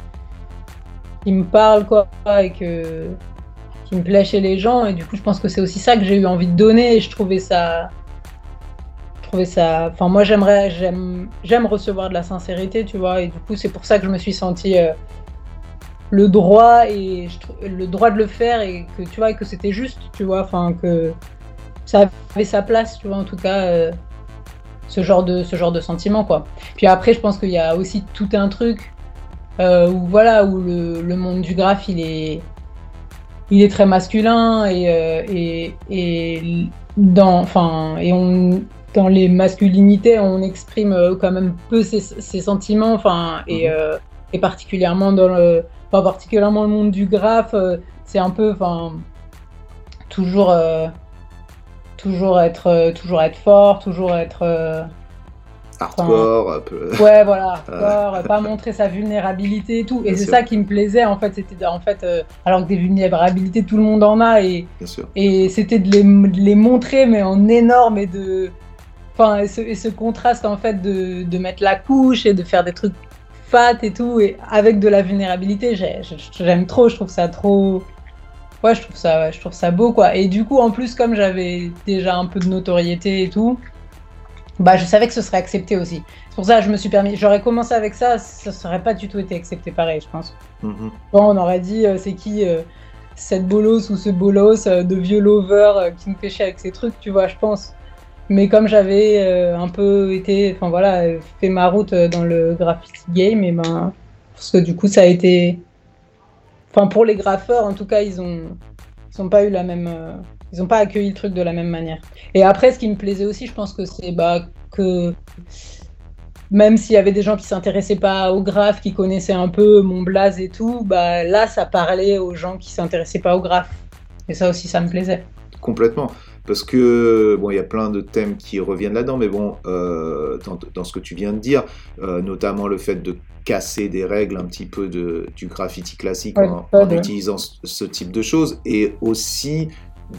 qui me parle quoi et que qui me plaît chez les gens. Et du coup, je pense que c'est aussi ça que j'ai eu envie de donner. Et je trouvais ça, ça. Enfin, moi, j'aimerais, j'aime, j'aime recevoir de la sincérité, tu vois. Et du coup, c'est pour ça que je me suis sentie euh, le droit et le droit de le faire et que tu vois et que c'était juste, tu vois. Enfin que ça avait sa place, tu vois, en tout cas, euh, ce, genre de, ce genre de sentiment, quoi. Puis après, je pense qu'il y a aussi tout un truc euh, où, voilà, où le, le monde du graphe, il est, il est très masculin et, euh, et, et, dans, enfin, et on, dans les masculinités, on exprime quand même peu ses, ses sentiments, enfin, et, Mhm. et particulièrement dans le, pas particulièrement le monde du graphe, euh, c'est un peu, enfin, toujours, euh, toujours être, euh, toujours être fort, toujours être, Hardcore, un peu. ouais, voilà, hardcore, pas montrer sa vulnérabilité et tout. Et c'est ça qui me plaisait, en fait, c'était, en fait, euh, alors que des vulnérabilités, tout le monde en a, et, et c'était de les, de les montrer, mais en énorme et de. Enfin, et ce, et ce contraste, en fait, de, de mettre la couche et de faire des trucs et tout, et avec de la vulnérabilité, j'ai- j'ai- j'aime trop, je trouve ça trop. Ouais, je trouve ça, je trouve ça beau, quoi. Et du coup, en plus, comme j'avais déjà un peu de notoriété et tout, bah, je savais que ce serait accepté aussi. C'est pour ça que je me suis permis. J'aurais commencé avec ça, ça serait pas du tout été accepté pareil, je pense. Mhm. Bon, on aurait dit, euh, c'est qui euh, cette bolos ou ce bolos euh, de vieux lover qui nous fait chier avec ses trucs, tu vois, je pense. Mais comme j'avais euh, un peu été, enfin voilà, fait ma route euh, dans le graffiti game, et ben, parce que du coup, ça a été. Enfin, pour les graffeurs, en tout cas, ils ont, ils ont pas eu la même. euh, ils ont pas accueilli le truc de la même manière. Et après, ce qui me plaisait aussi, je pense que c'est bah, que même s'il y avait des gens qui s'intéressaient pas au graphe, qui connaissaient un peu mon blaze et tout, bah là, ça parlait aux gens qui s'intéressaient pas au graphe. Et ça aussi, ça me plaisait. Complètement. Parce que, bon, il y a plein de thèmes qui reviennent là-dedans, mais bon, euh, dans, dans, ce que tu viens de dire, euh, notamment le fait de casser des règles un petit peu de, du graffiti classique Ouais, en, utilisant ce, ce type de choses, et aussi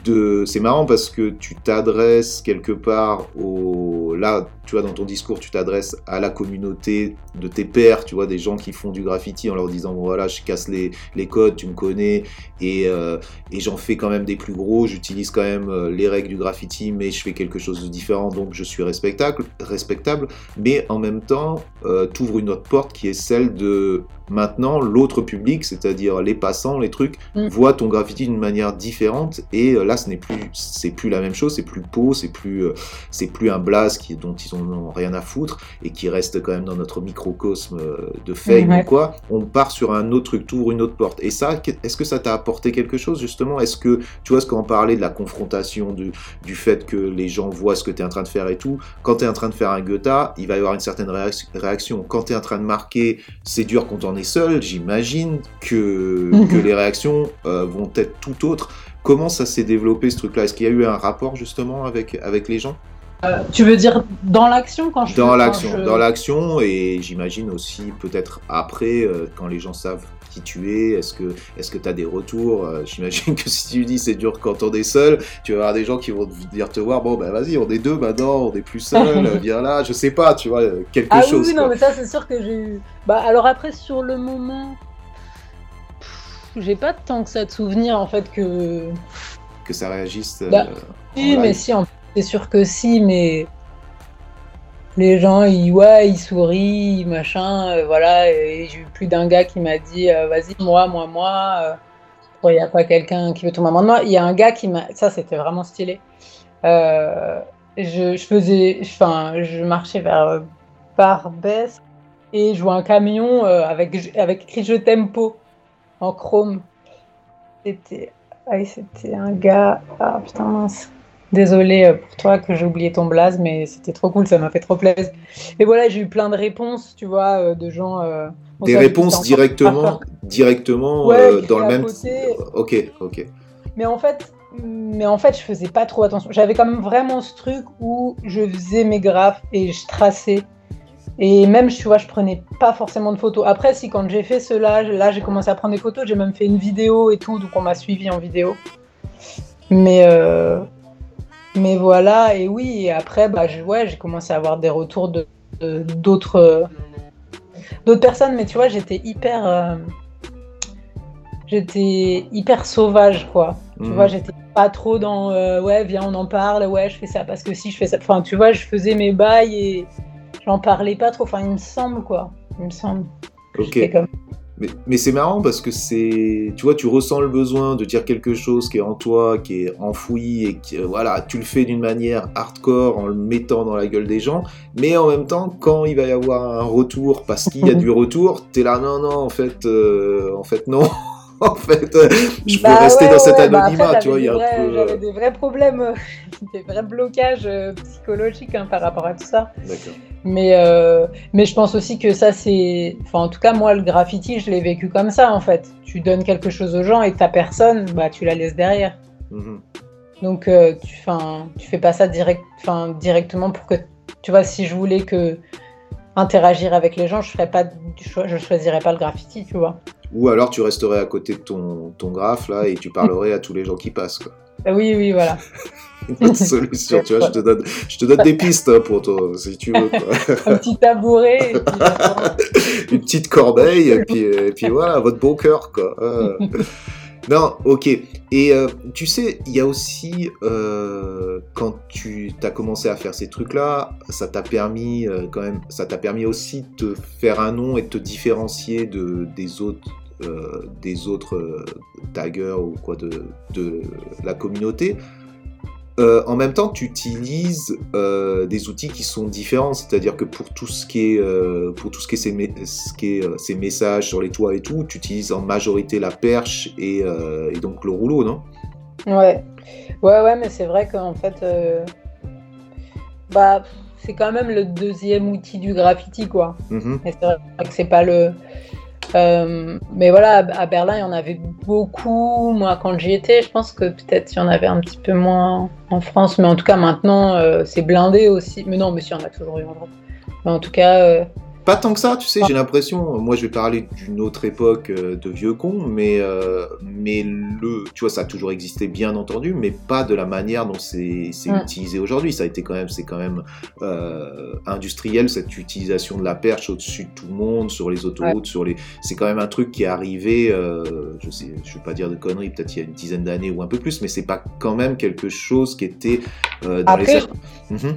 de... C'est marrant parce que tu t'adresses quelque part au... Là, tu vois, dans ton discours, tu t'adresses à la communauté de tes pairs, tu vois, des gens qui font du graffiti en leur disant, voilà, je casse les, les codes, tu me connais, et, euh, et j'en fais quand même des plus gros, j'utilise quand même euh, les règles du graffiti, mais je fais quelque chose de différent, donc je suis respectable, respectable mais en même temps, euh, t'ouvres une autre porte qui est celle de maintenant l'autre public, c'est-à-dire les passants, les trucs, Mm. voient ton graffiti d'une manière différente, et euh, là, ce n'est plus, c'est plus la même chose, c'est plus beau, c'est plus, c'est plus un blaze qui, dont ils en ont rien à foutre, et qui reste quand même dans notre microcosme euh, de fame ou quoi, on part sur un autre truc, t'ouvres une autre porte. Et ça, est-ce que ça t'a apporté quelque chose justement? Est-ce que, tu vois, ce qu'on parlait de la confrontation, du, du fait que les gens voient ce que tu es en train de faire et tout, quand tu es en train de faire un Goethe, il va y avoir une certaine réac- réaction. Quand tu es en train de marquer, c'est dur quand on est seul, j'imagine que, que les réactions euh, vont être tout autres. Comment ça s'est développé ce truc-là? Est-ce qu'il y a eu un rapport justement avec, avec les gens? Tu veux dire dans l'action quand je Dans l'action, je- dans l'action, et j'imagine aussi peut-être après, euh, quand les gens savent qui tu es, est-ce que est-ce que tu as des retours Euh, J'imagine que si tu dis c'est dur quand on est seul, tu vas avoir des gens qui vont venir te voir, bon ben vas-y, on est deux maintenant, on est plus seul, euh, viens là, je sais pas, tu vois, euh, quelque Ah oui, chose. oui, non, mais ça, c'est sûr que j'ai eu. Bah, alors après, sur le moment. J'ai pas tant que ça de souvenirs en fait que. Que ça réagisse. euh, Bah, live. mais si, en fait, c'est sûr que si, mais. Les gens, ils, ouais, ils sourient, machin, euh, voilà. Et j'ai eu plus d'un gars qui m'a dit, euh, vas-y, moi, moi, moi. euh, il n'y a pas quelqu'un qui veut amoureux de moi Il y a un gars qui m'a. Ça, c'était vraiment stylé. Euh, je, faisais. Enfin, je marchais vers Barbès et je vois un camion avec, avec écrit Je t'aime Po en chrome. C'était. ah c'était un gars. Ah putain, mince. Désolé euh, pour toi que j'ai oublié ton blaze, mais c'était trop cool, ça m'a fait trop plaisir. Et voilà, j'ai eu plein de réponses, tu vois, euh, de gens. euh, Des réponses directement, directement Ouais, euh, dans le même. côté. Ok, ok. Mais en fait, mais en fait, je faisais pas trop attention. J'avais quand même vraiment ce truc où je faisais mes graphes et je traçais. Et même, tu vois, je prenais pas forcément de photos. Après, si quand j'ai fait cela, là, j'ai commencé à prendre des photos. J'ai même fait une vidéo et tout, donc on m'a suivi en vidéo. Mais euh, mais voilà. Et oui. Et après, bah, je- ouais, j'ai commencé à avoir des retours de de- d'autres d'autres personnes. Mais tu vois, j'étais hyper euh, j'étais hyper sauvage, quoi. Tu Mhm. vois, j'étais pas trop dans euh, ouais, viens, on en parle, ouais, je fais ça parce que si je fais ça. Enfin, tu vois, je faisais mes bails et j'en parlais pas trop. Enfin, il me semble, quoi. Il me semble. Ok. comme- Mais, mais c'est marrant parce que c'est, tu vois, tu ressens le besoin de dire quelque chose qui est en toi, qui est enfoui et qui, euh, voilà, tu le fais d'une manière hardcore en le mettant dans la gueule des gens, mais en même temps, quand il va y avoir un retour parce qu'il y a du retour, t'es là, non, non, en fait, euh, en fait, non. en fait, euh, je peux Bah rester ouais, dans cet ouais, bah anonymat, après, tu vois, j'avais des peu. vrais- J'avais des vrais problèmes, des vrais blocages psychologiques hein, par rapport à tout ça. D'accord. Mais, euh, mais je pense aussi que ça, c'est. Enfin, en tout cas, moi, le graffiti, je l'ai vécu comme ça, en fait. Tu donnes quelque chose aux gens et ta personne, bah, tu la laisses derrière. Mhm. Donc, euh, tu, 'fin, tu fais pas ça direct, 'fin, directement pour que. Tu vois, si je voulais que interagir avec les gens, je ferais pas, je choisirais pas le graffiti, tu vois. Ou alors tu resterais à côté de ton, ton graphe là et tu parlerais à tous les gens qui passent. Quoi. Euh, Oui, oui, voilà. Une autre solution, tu vois, je te donne, je te donne des pistes hein, pour toi, si tu veux. Quoi. Un petit tabouret. et puis, une petite corbeille, et puis, et puis voilà, votre beau cœur, quoi. Euh, non, ok. Et euh, tu sais, il y a aussi, euh, quand tu as commencé à faire ces trucs-là, ça t'a permis, euh, quand même, ça t'a permis aussi de te faire un nom et de te différencier de, des autres. Euh, des autres euh, taggers ou quoi de, de la communauté. Euh, en même temps, tu utilises euh, des outils qui sont différents, c'est-à-dire que pour tout ce qui est, euh, pour tout ce qui est, ces, mé- ce qui est euh, ces messages sur les toits et tout, tu utilises en majorité la perche et, euh, et donc le rouleau, non? Ouais, ouais, ouais, mais c'est vrai qu'en fait, euh, bah, c'est quand même le deuxième outil du graffiti, quoi. Mhm. Et c'est vrai que c'est pas le. Euh, mais voilà, à Berlin, il y en avait beaucoup. Moi, quand j'y étais, je pense que peut-être il y en avait un petit peu moins en France. Mais en tout cas, maintenant, euh, c'est blindé aussi. Mais non, mais si, il a toujours eu en France. Mais en tout cas, euh, Pas tant que ça, tu sais, j'ai l'impression, moi je vais parler d'une autre époque euh, de vieux con, mais, euh, mais le, tu vois, ça a toujours existé bien entendu, mais pas de la manière dont c'est c'est Mm. utilisé aujourd'hui. Ça a été quand même, c'est quand même euh, industriel cette utilisation de la perche au-dessus de tout le monde, sur les autoroutes, sur les, c'est quand même un truc qui est arrivé, euh, je sais, je vais pas dire de conneries, peut-être il y a une dizaine d'années ou un peu plus, mais c'est pas quand même quelque chose qui était euh, dans Après, les.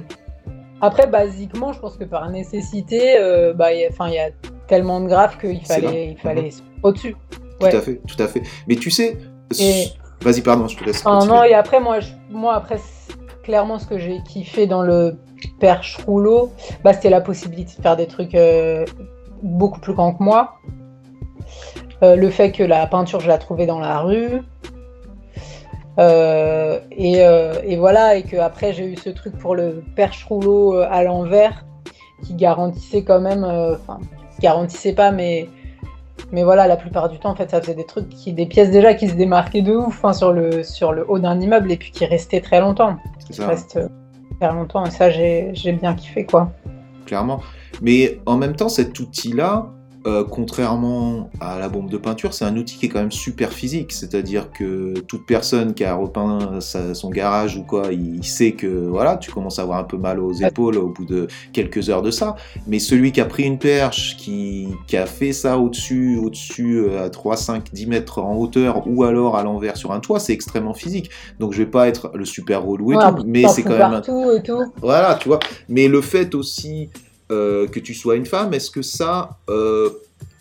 Après, basiquement, je pense que par nécessité, euh, bah, il y a- tellement de graphes qu'il fallait, il fallait au-dessus. Tout à fait, tout à fait. Mais tu sais, Et- vas-y, pardon, je te laisse. Ah, non, et après, moi, je- moi après, clairement, ce que j'ai kiffé dans le perche rouleau, bah, c'était la possibilité de faire des trucs euh, beaucoup plus grands que moi. Euh, le fait que la peinture, je la trouvais dans la rue. Euh, et, euh, et voilà, et que après j'ai eu ce truc pour le perche rouleau euh, à l'envers qui garantissait quand même, enfin, garantissait pas, mais, mais voilà, la plupart du temps, en fait, ça faisait des trucs, qui, des pièces déjà qui se démarquaient de ouf hein, sur, le, sur le haut d'un immeuble et puis qui restaient très longtemps. Qui ça. restent très longtemps, et ça, j'ai j'ai bien kiffé, quoi. clairement. Mais en même temps, cet outil-là, euh, contrairement à la bombe de peinture, c'est un outil qui est quand même super physique. C'est-à-dire que toute personne qui a repeint sa- son garage ou quoi, il sait que voilà, tu commences à avoir un peu mal aux épaules au bout de quelques heures de ça. Mais celui qui a pris une perche, qui, qui a fait ça au-dessus, au-dessus euh, à 3, 5, 10 mètres en hauteur ou alors à l'envers sur un toit, c'est extrêmement physique. Donc je vais pas être le super relou et Ouais, tout, mais c'est quand même un partout et tout. voilà, tu vois. Mais le fait aussi que tu sois une femme, est-ce que ça...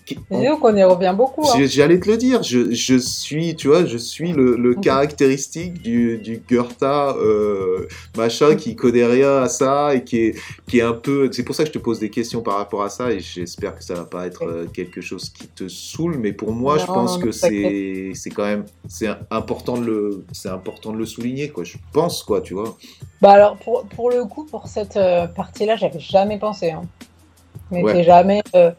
C'est qu'on y revient beaucoup. hein. J'ai- J'allais te le dire, je, je suis, tu vois, je suis le, le Mhm. caractéristique du, du Goethe, euh, machin, qui connaît rien à ça et qui est, qui est un peu. C'est pour ça que je te pose des questions par rapport à ça et j'espère que ça va pas être euh, quelque chose qui te saoule, mais pour moi, je pense que c'est, c'est quand même, c'est important de le, c'est important de le souligner, quoi. Je pense, quoi, tu vois. Bah alors, pour, pour le coup, pour cette euh, partie-là, j'avais jamais pensé. Hein. Mais Ouais. jamais. euh,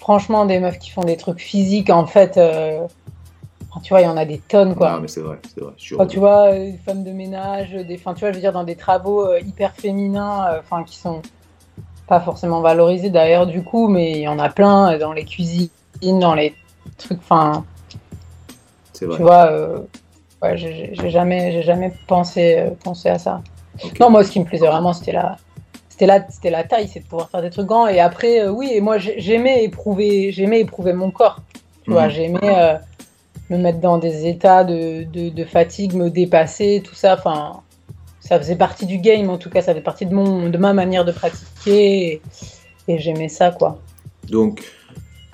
Franchement, des meufs qui font des trucs physiques, en fait, euh, tu vois, il y en a des tonnes, quoi. Non, mais c'est vrai, c'est vrai. Enfin, tu vois, euh, des femmes de ménage, des, enfin, tu vois, je veux dire, dans des travaux euh, hyper féminins, euh, enfin, qui sont pas forcément valorisés d'ailleurs, du coup, mais il y en a plein dans les cuisines, dans les trucs, enfin, c'est vrai. tu vois, ouais, j'ai jamais, jamais pensé, pensé à ça. Non, moi, ce qui me plaisait vraiment, c'était la, c'était la, c'était la taille, c'est de pouvoir faire des trucs grands. Et après, euh, oui, et moi, j'ai- j'aimais éprouver, j'aimais éprouver mon corps. Tu vois, Mhm. j'aimais euh, me mettre dans des états de, de, de fatigue, me dépasser, tout ça. Enfin, ça faisait partie du game, en tout cas, ça faisait partie de mon, de ma manière de pratiquer. Et, et j'aimais ça, quoi. Donc,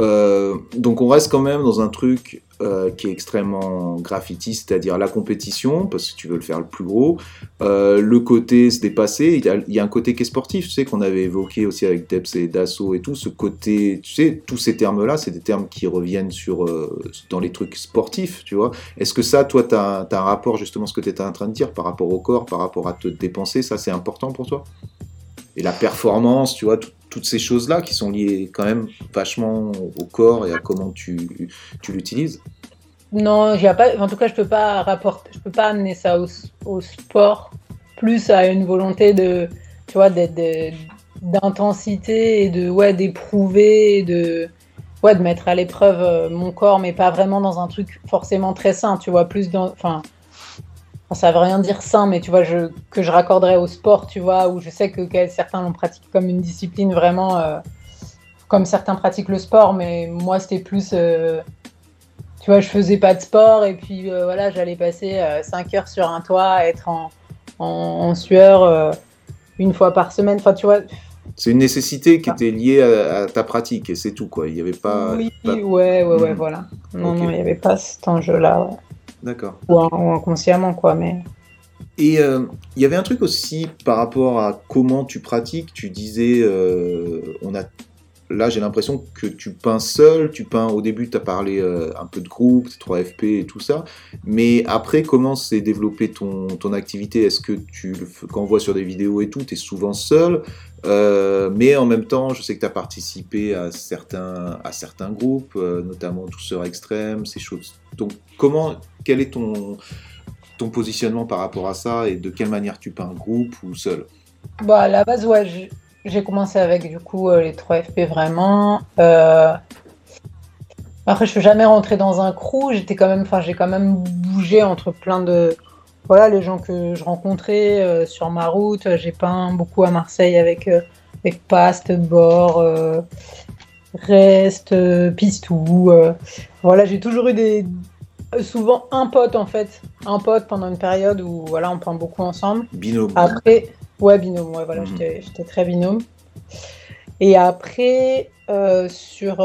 euh, donc on reste quand même dans un truc euh, qui est extrêmement graffiti, c'est-à-dire la compétition, parce que tu veux le faire le plus gros, euh, le côté se dépasser, il y, a, un côté qui est sportif, tu sais, qu'on avait évoqué aussi avec Debs et Dassault et tout, ce côté, tu sais, tous ces termes-là, c'est des termes qui reviennent sur, euh, dans les trucs sportifs, tu vois. Est-ce que ça, toi, tu as, un rapport, justement, ce que tu étais en train de dire, par rapport au corps, par rapport à te dépenser, ça, c'est important pour toi? Et la performance, tu vois, tout- toutes ces choses-là qui sont liées quand même vachement au corps et à comment tu, tu l'utilises. Non, y pas, en tout cas, je peux pas rapporter, je peux pas amener ça au, au sport, plus à une volonté de, tu vois, d'être- d'intensité et de, ouais, d'éprouver, de, ouais, de mettre à l'épreuve euh, mon corps, mais pas vraiment dans un truc forcément très sain, tu vois, plus dans, enfin, ça veut rien dire sain, mais tu vois, je, que je raccorderais au sport, tu vois, où je sais que, certains l'ont pratiqué comme une discipline vraiment, euh, comme certains pratiquent le sport, mais moi, c'était plus, euh, tu vois, je faisais pas de sport et puis euh, voilà, j'allais passer 5 heures sur un toit, être en, en, en sueur euh, une fois par semaine. Enfin, tu vois, C'est une nécessité qui Ah. était liée à, à ta pratique et c'est tout, quoi. Il n'y avait pas. oui, pas- ouais, ouais, ouais, Hmm. voilà. Non, non, il n'y avait pas cet enjeu-là, ouais. D'accord. ou, ou inconsciemment, quoi, mais. Et euh, il y avait un truc aussi par rapport à comment tu pratiques. Tu disais, euh, on a là, j'ai l'impression que tu peins seul. Tu peins, au début, tu as parlé euh, un peu de groupe, 3FP et tout ça. Mais après, comment s'est développée ton, ton activité? Est-ce que tu, quand on voit sur des vidéos et tout, tu es souvent seul? Euh, mais en même temps, je sais que tu as participé à certains, à certains groupes, euh, notamment Douceur Extrême, ces choses. Donc, comment, quel est ton, ton positionnement par rapport à ça et de quelle manière tu peins groupe ou seul? Bah, à la base, ouais, j'ai- commencé avec du coup euh, les 3 FP vraiment. Euh, Après, je suis jamais rentrée dans un crew. J'étais quand j'ai quand même bougé entre plein de, voilà, les gens que je rencontrais euh, sur ma route. J'ai peint beaucoup à Marseille avec euh, avec Past, Bord, euh, Rest, euh, Pistou. Voilà, j'ai toujours eu des, souvent un pote en fait, un pote pendant une période où voilà, on peint beaucoup ensemble. Binôme. Après, ouais, binôme, ouais, voilà, Mhm. j'étais j'étais très binôme. Et après, sur,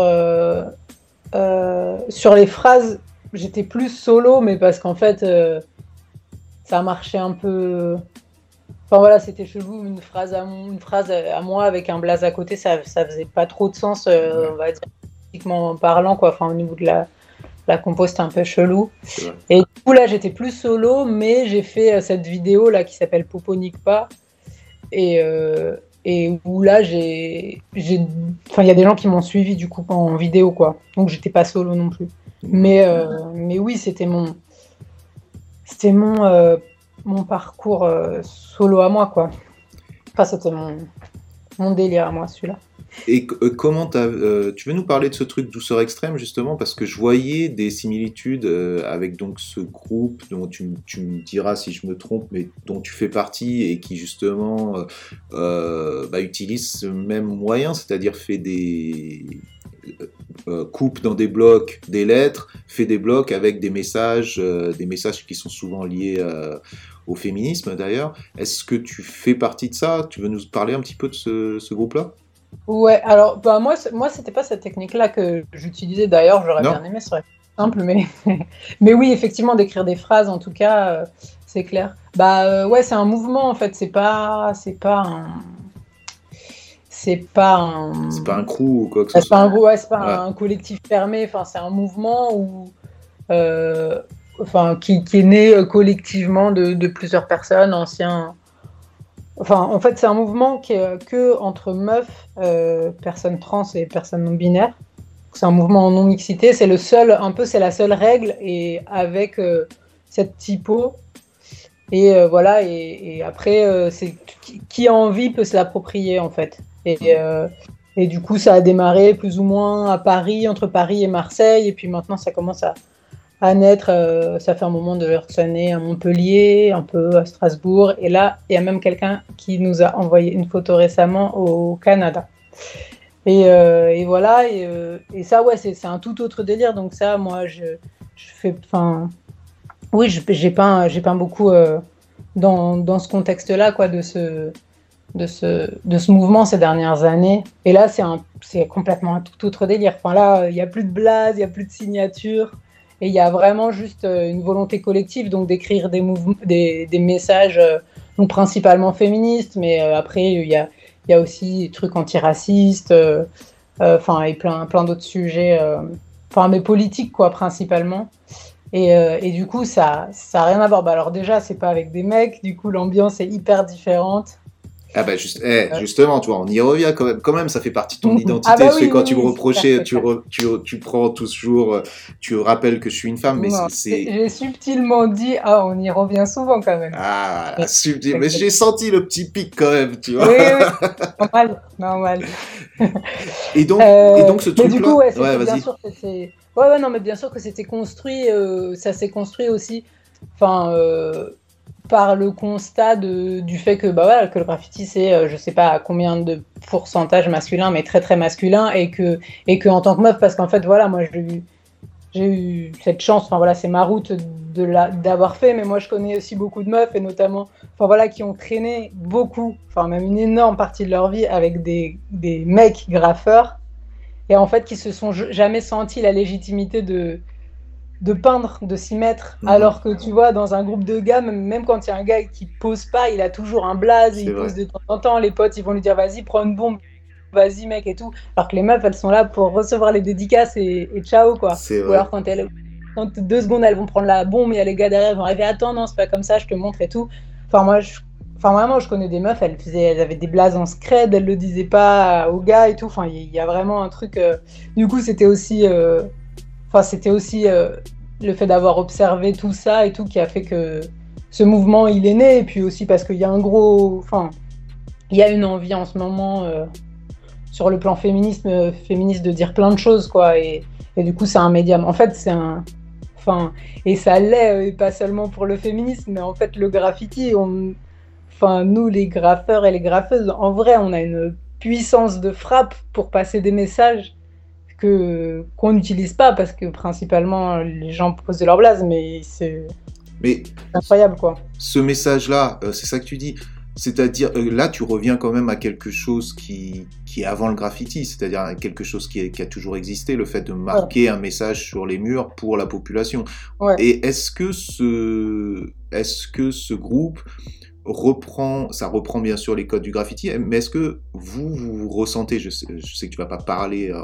sur les phrases, j'étais plus solo, mais parce qu'en fait, ça marchait un peu. Enfin voilà, c'était chelou, une phrase à, mon- une phrase à moi avec un blaze à côté, ça, ça faisait pas trop de sens, euh, on va dire, politiquement parlant, quoi. Enfin, au niveau de la, la compo, c'était un peu chelou. Et du coup, là, j'étais plus solo, mais j'ai fait euh, cette vidéo là qui s'appelle Poponique pas. Et, euh, et où là, j'ai. j'ai- Enfin, il y a des gens qui m'ont suivi du coup en vidéo, quoi. Donc, j'étais pas solo non plus. Mais, euh, mais oui, c'était mon. C'était mon, euh, mon parcours euh, solo à moi, quoi. Enfin, c'était mon, mon délire à moi, celui-là. Et euh, comment euh, tu veux nous parler de ce truc douceur extrême justement parce que je voyais des similitudes avec donc ce groupe dont tu, tu me diras si je me trompe mais dont tu fais partie et qui justement bah, utilise ce même moyen c'est-à-dire fait des euh, coupe dans des blocs des lettres fait des blocs avec des messages euh, des messages qui sont souvent liés euh, au féminisme d'ailleurs. Est-ce que tu fais partie de ça? Tu veux nous parler un petit peu de ce, ce groupe là Ouais, alors bah moi, moi c'était pas cette technique-là que j'utilisais. D'ailleurs, j'aurais bien aimé, ce serait simple, mais, mais oui, effectivement, d'écrire des phrases, en tout cas, c'est clair. Bah ouais, c'est un mouvement en fait, c'est pas, c'est pas un, c'est pas un, C'est pas un crew ou quoi que ce c'est pas soit. un ouais, c'est pas Ouais. un collectif fermé, enfin c'est un mouvement où, euh, enfin qui, qui est né euh, collectivement de, de plusieurs personnes, anciens. Enfin, en fait, c'est un mouvement qui est euh, que entre meufs, euh, personnes trans et personnes non binaires. C'est un mouvement en non mixité. C'est le seul, un peu, c'est la seule règle et avec euh, cette typo. Et voilà. Et, et après, c'est qui, qui a envie peut se l'approprier en fait. Et, euh, et du coup, ça a démarré plus ou moins à Paris, entre Paris et Marseille. Et puis maintenant, ça commence à, naître. euh, ça fait un moment de ça naît à Montpellier, un peu à Strasbourg. Et là, il y a même quelqu'un qui nous a envoyé une photo récemment au Canada. Et, euh, voilà. Et, ça, ouais, c'est un tout autre délire. Donc ça, moi, je, fais... Enfin, oui, j'ai peint, peint beaucoup dans, dans ce contexte-là, quoi, de ce, de, ce, de ce mouvement ces dernières années. Et là, c'est complètement un tout autre délire. Enfin, là, il n'y a plus de blase, il n'y a plus de signature. Et il y a vraiment juste euh, une volonté collective, donc d'écrire des, des, des messages, euh, donc principalement féministes, mais euh, après, il y a, y a aussi des trucs antiracistes, euh, euh, enfin, et plein, plein d'autres sujets, euh, enfin, mais politiques, quoi, principalement. Et, euh, et du coup, ça ça a rien à voir. Bah, alors déjà, c'est pas avec des mecs, du coup, l'ambiance est hyper différente. Ah bah juste, eh, justement, tu vois, on y revient quand même. Quand même, ça fait partie de ton Mhm. identité. Ah bah parce que oui, quand oui, tu me reprochais, tu, re- tu, tu prends toujours, euh, tu rappelles que je suis une femme, mais c'est-. J'ai subtilement dit, ah, on y revient souvent quand même. Ah, subtil. Mais j'ai senti le petit pic quand même, tu vois. Oui, oui, normal, normal. Et donc, Euh, et donc ce mais truc-là... du coup, ouais, c'était bien sûr que. Ouais, ouais, non, mais bien sûr que c'était construit. euh, ça s'est construit aussi. Enfin, euh, par le constat de, du fait que, bah voilà, que le graffiti c'est, euh, je sais pas combien de pourcentage masculin, mais très très masculin, et que, et que en tant que meuf, parce qu'en fait, voilà, moi j'ai eu, j'ai eu cette chance. Enfin voilà, c'est ma route de la, d'avoir fait, mais moi je connais aussi beaucoup de meufs et notamment, enfin voilà, qui ont traîné beaucoup, enfin même une énorme partie de leur vie avec des, des mecs graffeurs et en fait qui se sont jamais sentis la légitimité de de peindre, de s'y mettre, Mhm. alors que tu vois dans un groupe de gars, même, quand il y a un gars qui pose pas, il a toujours un blaze, il vrai. pose de temps en temps, les potes ils vont lui dire vas-y prends une bombe, vas-y mec et tout. Alors que les meufs, elles sont là pour recevoir les dédicaces et, et ciao quoi. Ou vrai. alors quand elles, quand deux secondes elles vont prendre la bombe, il y a les gars derrière, ils vont arriver, attends non c'est pas comme ça, je te montre et tout. Enfin moi, je, enfin vraiment je connais des meufs, elles faisaient, elles avaient des blazes en scred, elles le disaient pas aux gars et tout. Enfin il y, il y a vraiment un truc. euh, Du coup c'était aussi, euh, enfin c'était aussi euh, le fait d'avoir observé tout ça et tout qui a fait que ce mouvement il est né. Et puis aussi parce qu'il y a un gros, enfin il y a une envie en ce moment euh, sur le plan féminisme, euh, féministe de dire plein de choses quoi. Et, et du coup c'est un médium. En fait c'est un, enfin et ça l'est pas seulement pour le féminisme mais en fait le graffiti enfin nous les graffeurs et les graffeuses en vrai on a une puissance de frappe pour passer des messages que qu'on n'utilise pas parce que principalement les gens posent leur blase mais c'est incroyable quoi. ce message-là, euh, c'est ça que tu dis. C'est-à-dire, euh, là, tu reviens quand même à quelque chose qui, qui est avant le graffiti, c'est-à-dire à quelque chose qui, est- qui a toujours existé, le fait de marquer un message sur les murs pour la population. Ouais. Et est-ce que ce, est-ce que ce groupe reprend, ça reprend bien sûr les codes du graffiti, mais est-ce que vous, vous ressentez, je sais, je sais que tu vas pas parler euh,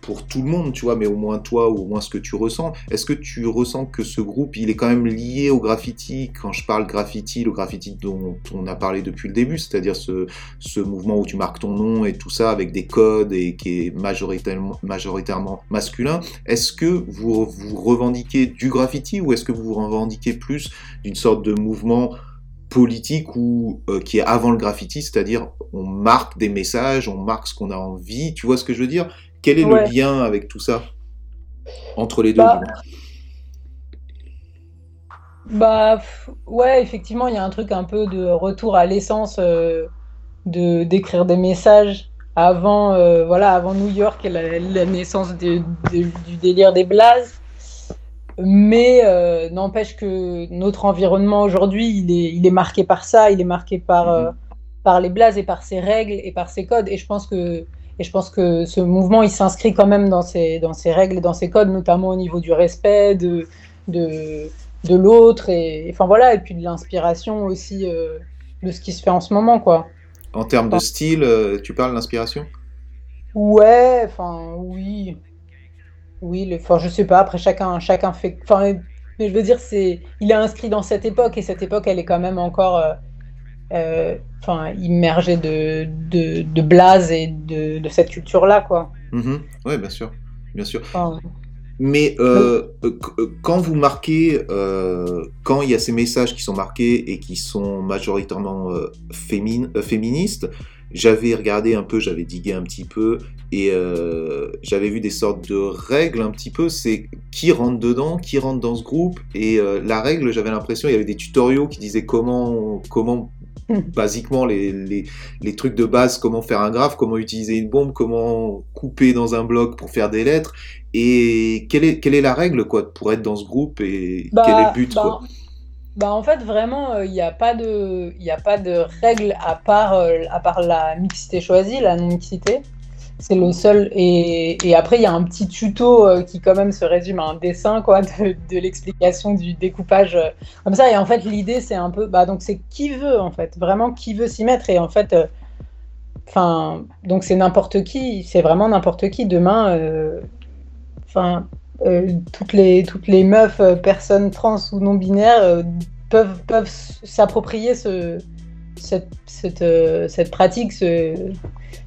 pour tout le monde, tu vois, mais au moins toi, ou au moins ce que tu ressens, est-ce que tu ressens que ce groupe, il est quand même lié au graffiti? Quand je parle graffiti, le graffiti dont on a parlé depuis le début, c'est-à-dire ce, ce mouvement où tu marques ton nom et tout ça avec des codes et qui est majoritairement, majoritairement masculin, est-ce que vous vous revendiquez du graffiti ou est-ce que vous vous revendiquez plus d'une sorte de mouvement politique ou euh, qui est avant le graffiti, c'est-à-dire on marque des messages, on marque ce qu'on a envie, tu vois ce que je veux dire? Quel est Ouais. le lien avec tout ça? Entre les deux Bah, Bah ouais, effectivement, il y a un truc un peu de retour à l'essence euh, de d'écrire des messages avant euh, voilà, avant New York et la, la naissance de- de- du délire des blazes. Mais euh, n'empêche que notre environnement aujourd'hui, il est, il est marqué par ça, il est marqué par, Mhm. euh, par les blazes et par ses règles et par ses codes. Et je pense que, et je pense que ce mouvement, il s'inscrit quand même dans ses règles et dans ses codes, notamment au niveau du respect de, de, de l'autre, et enfin voilà, et puis de l'inspiration aussi euh, de ce qui se fait en ce moment, quoi. En termes de style, tu parles d'inspiration? Ouais, enfin oui, oui, le, enfin je sais pas. Après chacun, chacun fait. Enfin, mais je veux dire, c'est, il est inscrit dans cette époque et cette époque, elle est quand même encore, euh, euh, enfin, immergée de, de, de blase et de, de cette culture-là, quoi. Mhm. Ouais, bien sûr, bien sûr. Enfin, Mais euh, qu- quand vous marquez, euh, quand il y a ces messages qui sont marqués et qui sont majoritairement euh, euh, féministes, j'avais regardé un peu, j'avais digué un petit peu et euh, j'avais vu des sortes de règles un petit peu. C'est qui rentre dedans, qui rentre dans ce groupe et euh, la règle, j'avais l'impression, il y avait des tutoriaux qui disaient comment, comment basiquement les, les, les trucs de base, comment faire un graphe, comment utiliser une bombe, comment couper dans un bloc pour faire des lettres. Et quelle est, quelle est la règle quoi pour être dans ce groupe et Bah, quel est le but bah, quoi Bah en fait vraiment il n'y a pas de il a pas de règle à part euh, à part la mixité choisie la non mixité c'est le seul et, et après il y a un petit tuto euh, qui quand même se résume à un dessin quoi de, de l'explication du découpage euh, comme ça. Et en fait l'idée c'est un peu bah donc c'est qui veut en fait. Vraiment qui veut s'y mettre. Et en fait euh, enfin donc c'est n'importe qui. C'est vraiment n'importe qui. Demain euh, enfin euh, toutes les toutes les meufs, euh, personnes trans ou non binaires euh, peuvent peuvent s'approprier ce cette cette, euh, cette pratique, ce,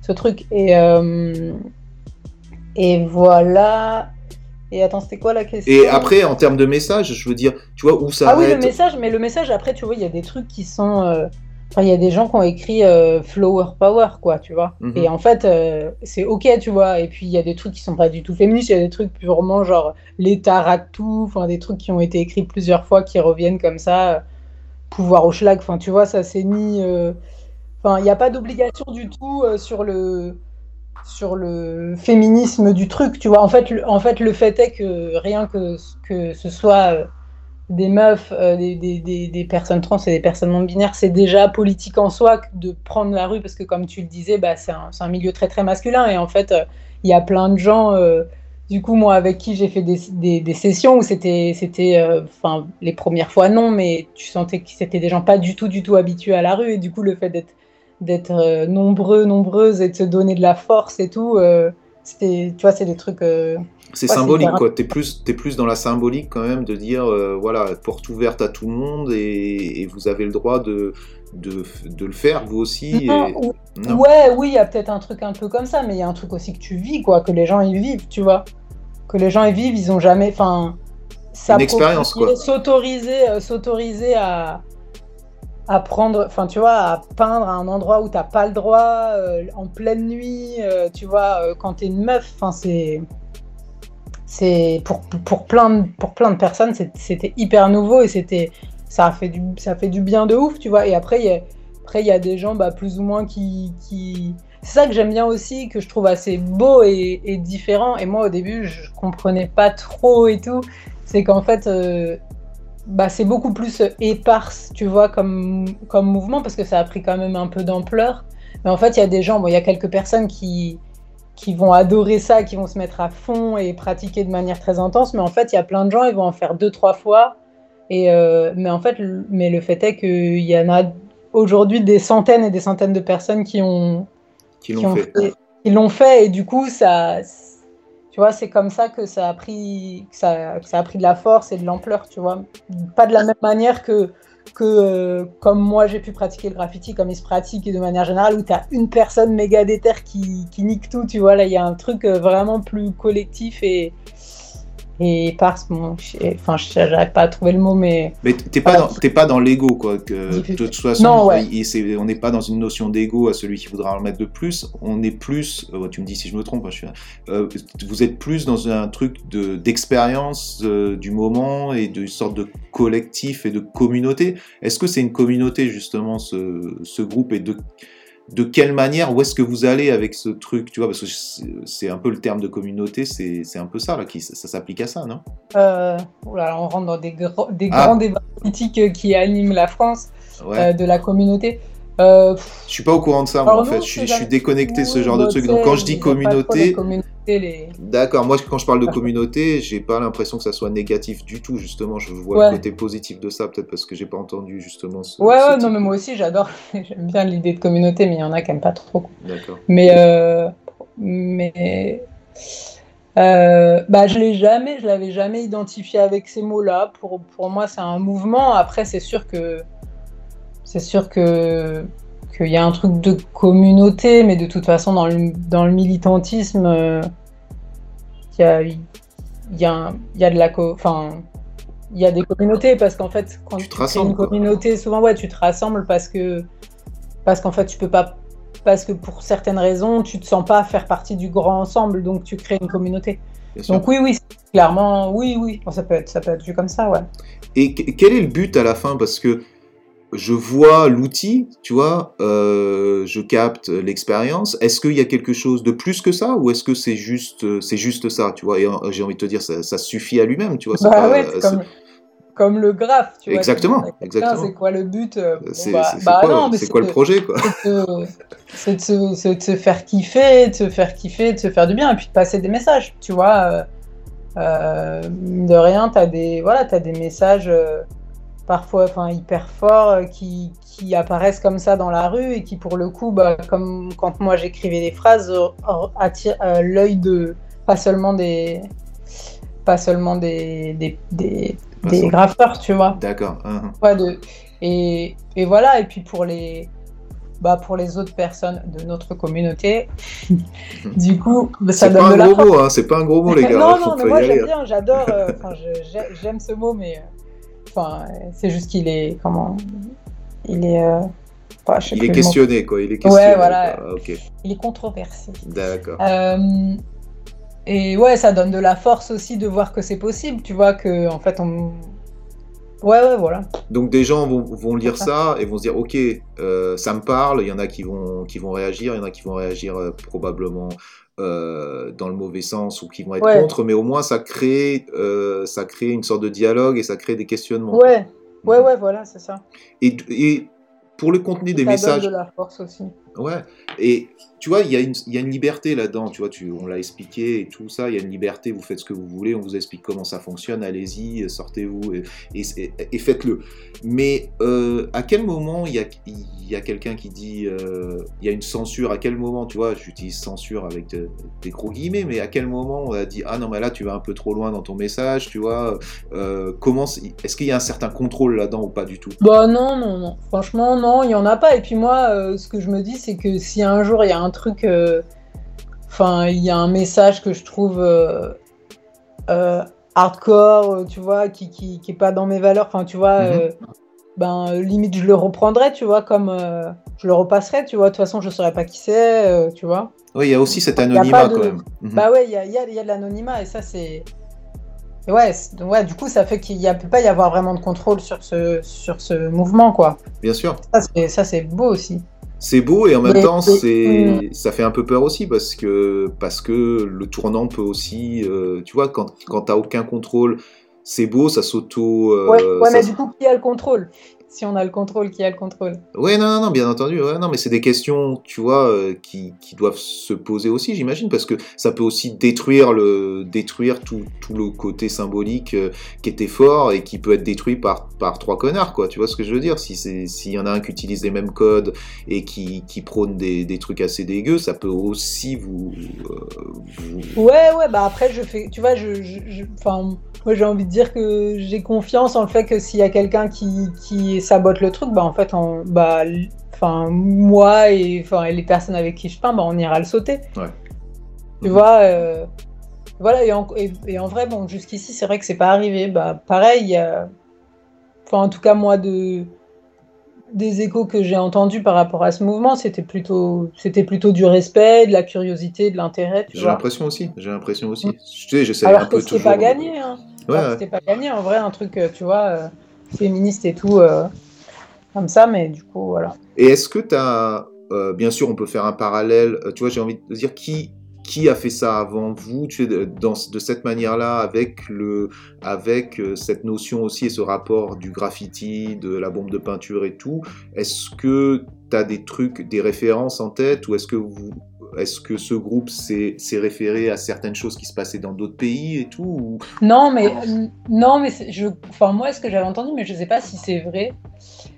ce truc et euh, et voilà. Et attends, c'était quoi la question? Et après, en termes de message, je veux dire, tu vois, où ça ah oui, le message, mais le message après, tu vois, il y a des trucs qui sont. euh, il y a des gens qui ont écrit euh, Flower Power, quoi, tu vois. Mhm. Et en fait, euh, c'est ok, tu vois. Et puis, il y a des trucs qui sont pas du tout féministes, il y a des trucs purement genre l'État rate tout, enfin, des trucs qui ont été écrits plusieurs fois qui reviennent comme ça. euh, pouvoir au schlag, enfin, tu vois, ça c'est ni. Enfin, il n'y a pas d'obligation du tout sur le sur le féminisme du truc, tu vois. En fait, le, en fait, le fait est que rien que, que ce soit des meufs, euh, des, des, des, personnes trans et des personnes non binaires, c'est déjà politique en soi de prendre la rue parce que, comme tu le disais, bah, c'est un, un milieu très très masculin et en fait, euh, il y a plein de gens. euh, du coup, moi, avec qui j'ai fait des, sessions où c'était, c'était, enfin, les premières fois non, mais tu sentais que c'était des gens pas du tout, du tout habitués à la rue et du coup, le fait d'être d'être nombreux, nombreuses et de se donner de la force et tout. C'était, tu vois, c'est des trucs. euh, C'est symbolique, quoi. T'es plus, t'es plus dans la symbolique quand même de dire, euh, voilà, porte ouverte à tout le monde et, et vous avez le droit de, de, de le faire vous aussi. Non, et- ou- Non. Ouais, oui, il y a peut-être un truc un peu comme ça, mais il y a un truc aussi que tu vis, quoi, que les gens y vivent, tu vois. Que les gens y vivent, ils ont jamais. Enfin. Une expérience, quoi. S'autoriser, euh, s'autoriser à, à prendre. Enfin, tu vois, à peindre à un endroit où t'as pas le droit, euh, en pleine nuit, euh, tu vois, euh, quand t'es une meuf, enfin, c'est. C'est pour, pour, plein de, pour plein de personnes, c'était hyper nouveau et c'était ça a fait du ça fait du bien de ouf, tu vois. Et après il y a, après il y a des gens bah, plus ou moins qui, qui... c'est ça que j'aime bien aussi, que je trouve assez beau et, et différent. Et moi au début je comprenais pas trop et tout. C'est qu'en fait bah, c'est beaucoup plus éparse, tu vois, comme, comme mouvement parce que ça a pris quand même un peu d'ampleur. Mais en fait il y a des gens, bon il y a quelques personnes qui qui vont adorer ça, qui vont se mettre à fond et pratiquer de manière très intense. Mais en fait, il y a plein de gens, ils vont en faire deux, trois fois. Et euh, mais en fait, le, mais le fait est qu'il y en a aujourd'hui des centaines et des centaines de personnes qui ont Qui l'ont ont fait. l'ont fait. Et du coup, ça, tu vois, c'est comme ça que ça a pris, ça, a pris de la force et de l'ampleur, tu vois. Pas de la même manière que euh, comme moi j'ai pu pratiquer le graffiti comme il se pratique de manière générale où tu une personne méga déter qui, qui nique tout tu vois là il y a un truc euh, vraiment plus collectif et et parce bon je- enfin j'arrive pas à trouver le mot mais Mais t'es pas, dans- t'es pas dans l'ego, quoi. Que, de toute façon, Non, ouais. il- on n'est pas dans une notion d'ego à celui qui voudra en mettre de plus. On est plus, euh, tu me dis si je me trompe, hein, je suis, euh, vous êtes plus dans un truc de, d'expérience euh, du moment et d'une sorte de collectif et de communauté. Est-ce que c'est une communauté, justement, ce, ce groupe et de, de quelle manière, où est-ce que vous allez avec ce truc, tu vois, parce que c'est- un peu le terme de communauté, c'est un peu ça, là, qui, ça, ça s'applique à ça, non? Euh, oula, on rentre dans des, gros- des Ah. grands débats politiques qui animent la France Ouais. euh, de la communauté euh, Je suis pas au courant de ça, moi, en fait. Je suis, je déconnecté de ce genre de truc. Donc, quand je dis communauté, les- d'accord. Moi, quand je parle de communauté, j'ai pas l'impression que ça soit négatif du tout. Justement, je vois le côté positif de ça, peut-être parce que j'ai pas entendu justement ce. Ouais, ce ouais, type non, mais moi aussi j'adore, j'aime bien l'idée de communauté, mais il y en a qui aiment pas trop. D'accord. Mais, euh, mais euh, bah, je l'ai jamais, je l'avais jamais identifié avec ces mots-là. Pour, pour moi, c'est un mouvement. Après, c'est sûr que c'est sûr que qu'il y a un truc de communauté, mais de toute façon, dans le, dans le militantisme, euh, il y a, il y a, y a de la enfin, il y a des communautés parce qu'en fait, quand Tu te rassembles, une quoi. communauté, souvent, ouais, tu te rassembles parce que parce qu'en fait, tu peux pas parce que pour certaines raisons, tu te sens pas faire partie du grand ensemble, donc tu crées une communauté. Donc oui, oui, clairement, oui, oui, Bon, ça peut être, ça peut être vu comme ça, ouais. Et que- quel est le but à la fin? Parce que je vois l'outil, tu vois, euh, je capte l'expérience. Est-ce qu'il y a quelque chose de plus que ça ou est-ce que c'est juste, euh, c'est juste ça, tu vois? Et euh, j'ai envie de te dire, ça, ça suffit à lui-même, tu vois. Bah pas- ouais, c'est comme, comme le graphe, tu vois. Exactement, quelqu'un, exactement. C'est quoi le but bon, C'est bah, bah quoi, non, le projet, quoi? c'est de, se, faire kiffer, de se faire kiffer, de se faire du bien, et puis de passer des messages, tu vois. euh, de rien, tu as des, voilà, as des messages euh, parfois enfin, hyper forts euh, qui, qui apparaissent comme ça dans la rue et qui, pour le coup, bah, comme quand moi j'écrivais des phrases, euh, attirent euh, l'œil de pas seulement des pas seulement des, des, des, Pas graffeurs, tu vois. D'accord. hein, Ouais, de... et, et voilà, et puis pour les, bah, pour les autres personnes de notre communauté, du coup, ça C'est donne pas de un gros mot, hein, c'est pas un gros mot, les gars. non, hein, non, mais pas moi j'aime hein. bien, j'adore, euh, j'aime ce mot, mais c'est juste qu'il est, comment, il est, euh, Il est questionné, quoi. Il est questionné. Ouais, voilà. quoi. Ok, Il est controversé. d'accord. Euh, et ouais, ça donne de la force aussi de voir que c'est possible, tu vois, que en fait on. Ouais, ouais, voilà. Donc des gens vont, vont lire ça et vont se dire ok euh, ça me parle, il y en a qui vont, qui vont réagir, il y en a qui vont réagir euh, probablement euh, dans le mauvais sens ou qui vont être Ouais. contre, mais au moins ça crée, euh, ça crée une sorte de dialogue et ça crée des questionnements. Ouais, ouais, Mhm. ouais, voilà, c'est ça. Et, et pour le contenu des ça messages, de la force aussi. Ouais, et tu vois, il y, a une- y a une liberté là-dedans, tu vois, tu, on l'a expliqué et tout ça, il y a une liberté, vous faites ce que vous voulez, on vous explique comment ça fonctionne, allez-y, sortez-vous et, faites-le. Mais euh, à quel moment il y a, y a quelqu'un qui dit, euh, il y a une censure, à quel moment, tu vois, j'utilise censure avec de- des gros guillemets, mais à quel moment on a dit, ah non, mais là tu vas un peu trop loin dans ton message, tu vois, euh, comment, est-ce qu'il y a un certain contrôle là-dedans ou pas du tout? Bah non, non, non. Franchement, non, il y en a pas. Et puis moi, euh, ce que je me dis, c'est que si un jour il y a un truc, euh, enfin, il y a un message que je trouve euh, euh, hardcore, tu vois, qui, qui, qui est pas dans mes valeurs, enfin, tu vois, Mhm. ben limite je le reprendrai, tu vois, comme je le repasserai, tu vois. De toute façon, je saurais pas qui c'est, tu vois. Oui, il y a aussi cet anonymat de- quand même. Mhm. Bah ouais, il y a, y a- y a de l'anonymat et ça c'est. Ouais, ouais, du coup, ça fait qu'il ne peut pas y avoir vraiment de contrôle sur ce, sur ce mouvement, quoi. Bien sûr. Ça, c'est beau aussi. C'est beau et en même temps, c'est ça fait un peu peur aussi parce que parce que le tournant peut aussi, euh, tu vois, quand quand t'as aucun contrôle, c'est beau, ça s'auto. euh, ouais, ouais ça mais du coup, qui a le contrôle? Si on a le contrôle, qui a le contrôle Ouais, non, non, non, bien entendu. Ouais, non, mais c'est des questions, tu vois, euh, qui, qui doivent se poser aussi, j'imagine, parce que ça peut aussi détruire le détruire tout, tout le côté symbolique euh, qui était fort et qui peut être détruit par par trois connards, quoi. Tu vois ce que je veux dire? Si c'est s'il y en a un qui utilise les mêmes codes et qui qui prône des, des trucs assez dégueux, ça peut aussi vous, euh, vous- Ouais, ouais, bah après, je fais. Tu vois, je. je- moi, j'ai envie de dire que j'ai confiance en le fait que s'il y a quelqu'un qui, qui sabote le truc, bah en fait, on, bah, enfin, moi et, enfin, les personnes avec qui je peins, bah, on ira le sauter. Ouais. Tu vois euh, Voilà, et en, et, et en vrai, bon, jusqu'ici, c'est vrai que c'est pas arrivé. Bah, pareil, Enfin, en tout cas, moi, de des échos que j'ai entendus par rapport à ce mouvement, c'était plutôt, c'était plutôt du respect, de la curiosité, de l'intérêt. J'ai l'impression aussi. J'ai l'impression aussi. Tu sais, j'essaie un que peu c'était toujours. pas gagné, hein. Ouais, ouais. C'était pas gagné, en vrai, un truc, euh, tu vois, euh, féministe et tout, euh, comme ça, mais du coup, voilà. Et est-ce que tu as. bien sûr, on peut faire un parallèle. euh, tu vois, j'ai envie de dire qui, qui a fait ça avant vous dans, de cette manière-là, avec, le, avec euh, cette notion aussi et ce rapport du graffiti, de la bombe de peinture et tout. Est-ce que tu as des trucs, des références en tête ou est-ce que vous. Est-ce que ce groupe s'est référé à certaines choses qui se passaient dans d'autres pays et tout ou... Non, mais, euh, non, mais c'est- je, enfin, moi, ce que j'avais entendu, mais je sais pas si c'est vrai,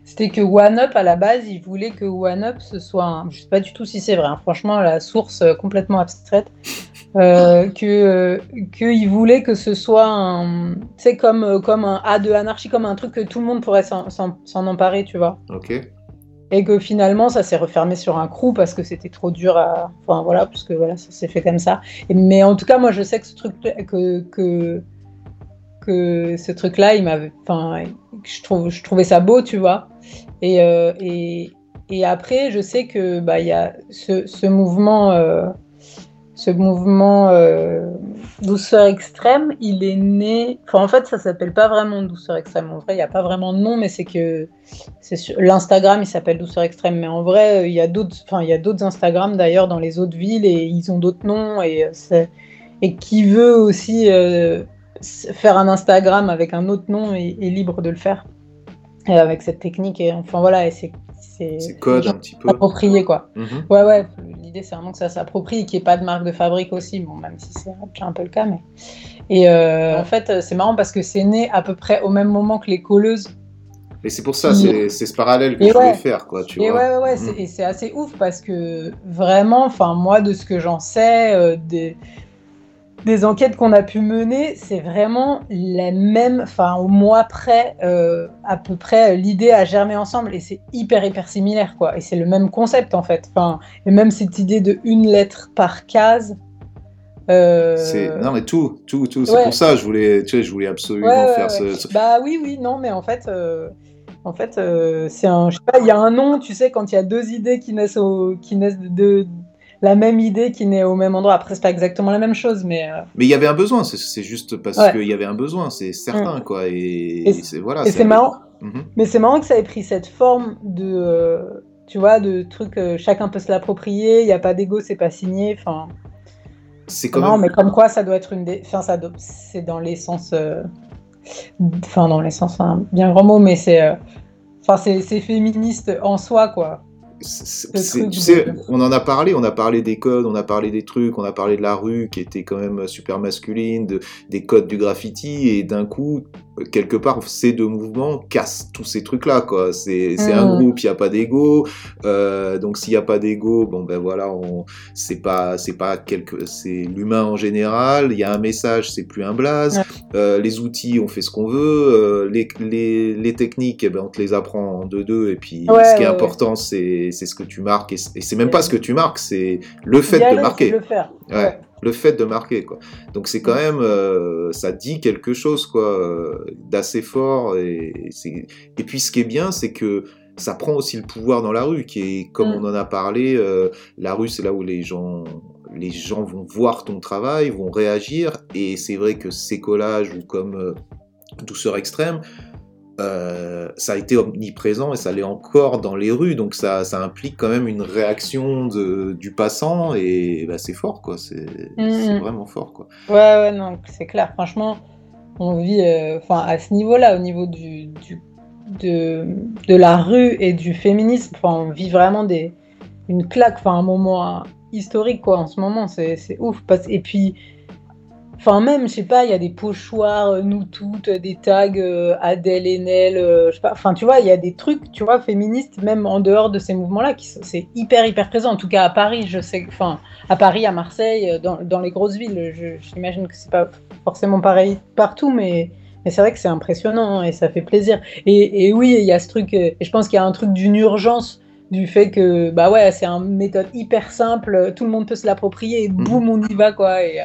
c'était que One Up, à la base, il voulait que One Up, ce soit un, je sais pas du tout si c'est vrai, hein, franchement, la source euh, complètement abstraite, euh, que, euh, qu'il voulait que ce soit un, sais, comme, euh, comme un A de anarchie, comme un truc que tout le monde pourrait s'en emparer, tu vois. Ok. Et que finalement, ça s'est refermé sur un crew parce que c'était trop dur à. Enfin voilà, parce que voilà, ça s'est fait comme ça. Mais en tout cas, moi, je sais que ce truc, que, que, ce truc-là, il m'avait. Enfin, je, trouvais ça beau, tu vois. Et, euh, et, et après, je sais que bah, il y a ce, ce mouvement. Ce mouvement euh, douceur extrême, il est né. En fait, ça s'appelle pas vraiment douceur extrême. En vrai, il n'y a pas vraiment de nom, mais c'est que c'est sur l'Instagram, il s'appelle douceur extrême. Mais en vrai, euh, il y a d'autres. Enfin, il y a d'autres Instagram d'ailleurs dans les autres villes et ils ont d'autres noms et euh, c'est- et qui veut aussi faire un Instagram avec un autre nom est, libre de le faire avec cette technique. Et enfin voilà, et c'est c'est code un petit peu. approprié quoi. Mhm. Ouais, ouais, l'idée c'est vraiment que ça s'approprie et qu'il n'y ait pas de marque de fabrique aussi, bon, même si c'est un peu le cas. Mais... Et euh, en fait, euh, c'est marrant parce que c'est né à peu près au même moment que les colleuses. Et c'est pour ça, c'est c'est ce parallèle que Et je voulais ouais. faire, quoi, tu Et vois. ouais, ouais, ouais, Mhm. et c'est assez ouf parce que vraiment, enfin, moi, de ce que j'en sais, euh, des, des enquêtes qu'on a pu mener, c'est vraiment la même, enfin, au mois près, euh, à peu près, euh, l'idée a germé ensemble et c'est hyper, hyper similaire, quoi. Et c'est le même concept, en fait. Enfin, et même cette idée de une lettre par case. euh, C'est non mais tout, tout, tout. C'est ouais. pour ça je voulais, tu sais, je voulais absolument Ouais, ouais, faire ce. ce- Bah oui, oui, non, mais en fait, euh, en fait, euh, c'est un, je sais pas, il y a un nom, tu sais, quand il y a deux idées qui naissent au, qui naissent de, de- la même idée qui naît au même endroit. Après, c'est pas exactement la même chose, mais euh, Mais il y avait un besoin. C'est juste parce Ouais. Mm. qu'il y avait un besoin, c'est certain, quoi. Et, Et c'est voilà. et c'est marrant. Mhm. Mais c'est marrant que ça ait pris cette forme de, euh, tu vois, de truc, euh, chacun peut se l'approprier, il n'y a pas d'ego, c'est pas signé, enfin. C'est quand Non, même. mais comme quoi, ça doit être une des. Enfin, ça doit- c'est dans l'essence. Enfin, dans l'essence, un bien grand mot, mais c'est. Enfin, c'est féministe en soi, quoi. Tu sais, on en a parlé, on a parlé des codes, on a parlé des trucs, on a parlé de la rue qui était quand même super masculine, de, des codes du graffiti, et d'un coup, quelque part, ces deux mouvements cassent tous ces trucs-là, quoi. C'est c'est un Mhm. groupe, il n'y a pas d'ego, euh, donc s'il n'y a pas d'ego, bon ben voilà, c'est pas, c'est pas quelque, c'est l'humain en général, il y a un message, c'est plus un blaze, Ouais. Euh, les outils, on fait ce qu'on veut, euh, les, les, les techniques, eh ben, on te les apprend en 2-2, et puis Ouais, ce qui est ouais, important, c'est c'est ce que tu marques, et, c'est même pas ce que tu marques, c'est le fait de marquer. le faire. Ouais. Le fait de marquer, quoi. Donc c'est quand même, euh, ça dit quelque chose, quoi, euh, d'assez fort. Et, et puis ce qui est bien, c'est que ça prend aussi le pouvoir dans la rue, qui est, comme Mm. on en a parlé, euh, la rue, c'est là où les gens, les gens vont voir ton travail, vont réagir. Et c'est vrai que ces collages, ou comme euh, Douceur extrême, euh, ça a été omniprésent et ça l'est encore dans les rues, donc ça, ça implique quand même une réaction de, du passant et bah, c'est fort quoi, c'est Mhm. c'est vraiment fort quoi. Ouais, ouais, non, c'est clair. Franchement, on vit, euh, à ce niveau-là, au niveau du, du- de, de la rue et du féminisme, on vit vraiment des, une claque, enfin, un moment historique, quoi, en ce moment, c'est c'est ouf. Parce, et puis, enfin, même, je sais pas, il y a des pochoirs, euh, nous toutes, des tags, euh, Adèle Haenel, euh, je sais pas, enfin, tu vois, il y a des trucs, tu vois, féministes, même en dehors de ces mouvements-là, qui c'est hyper, hyper présent. En tout cas, à Paris, je sais, que- enfin, à Paris, à Marseille, euh, dans, dans les grosses villes. Je- J'imagine que c'est pas forcément pareil partout, mais, mais c'est vrai que c'est impressionnant hein, et ça fait plaisir. Et, et oui, il y a ce truc, euh, et je pense qu'il y a un truc d'une urgence du fait que bah ouais, c'est une méthode hyper simple, tout le monde peut se l'approprier et boum, on y va quoi. Et, euh,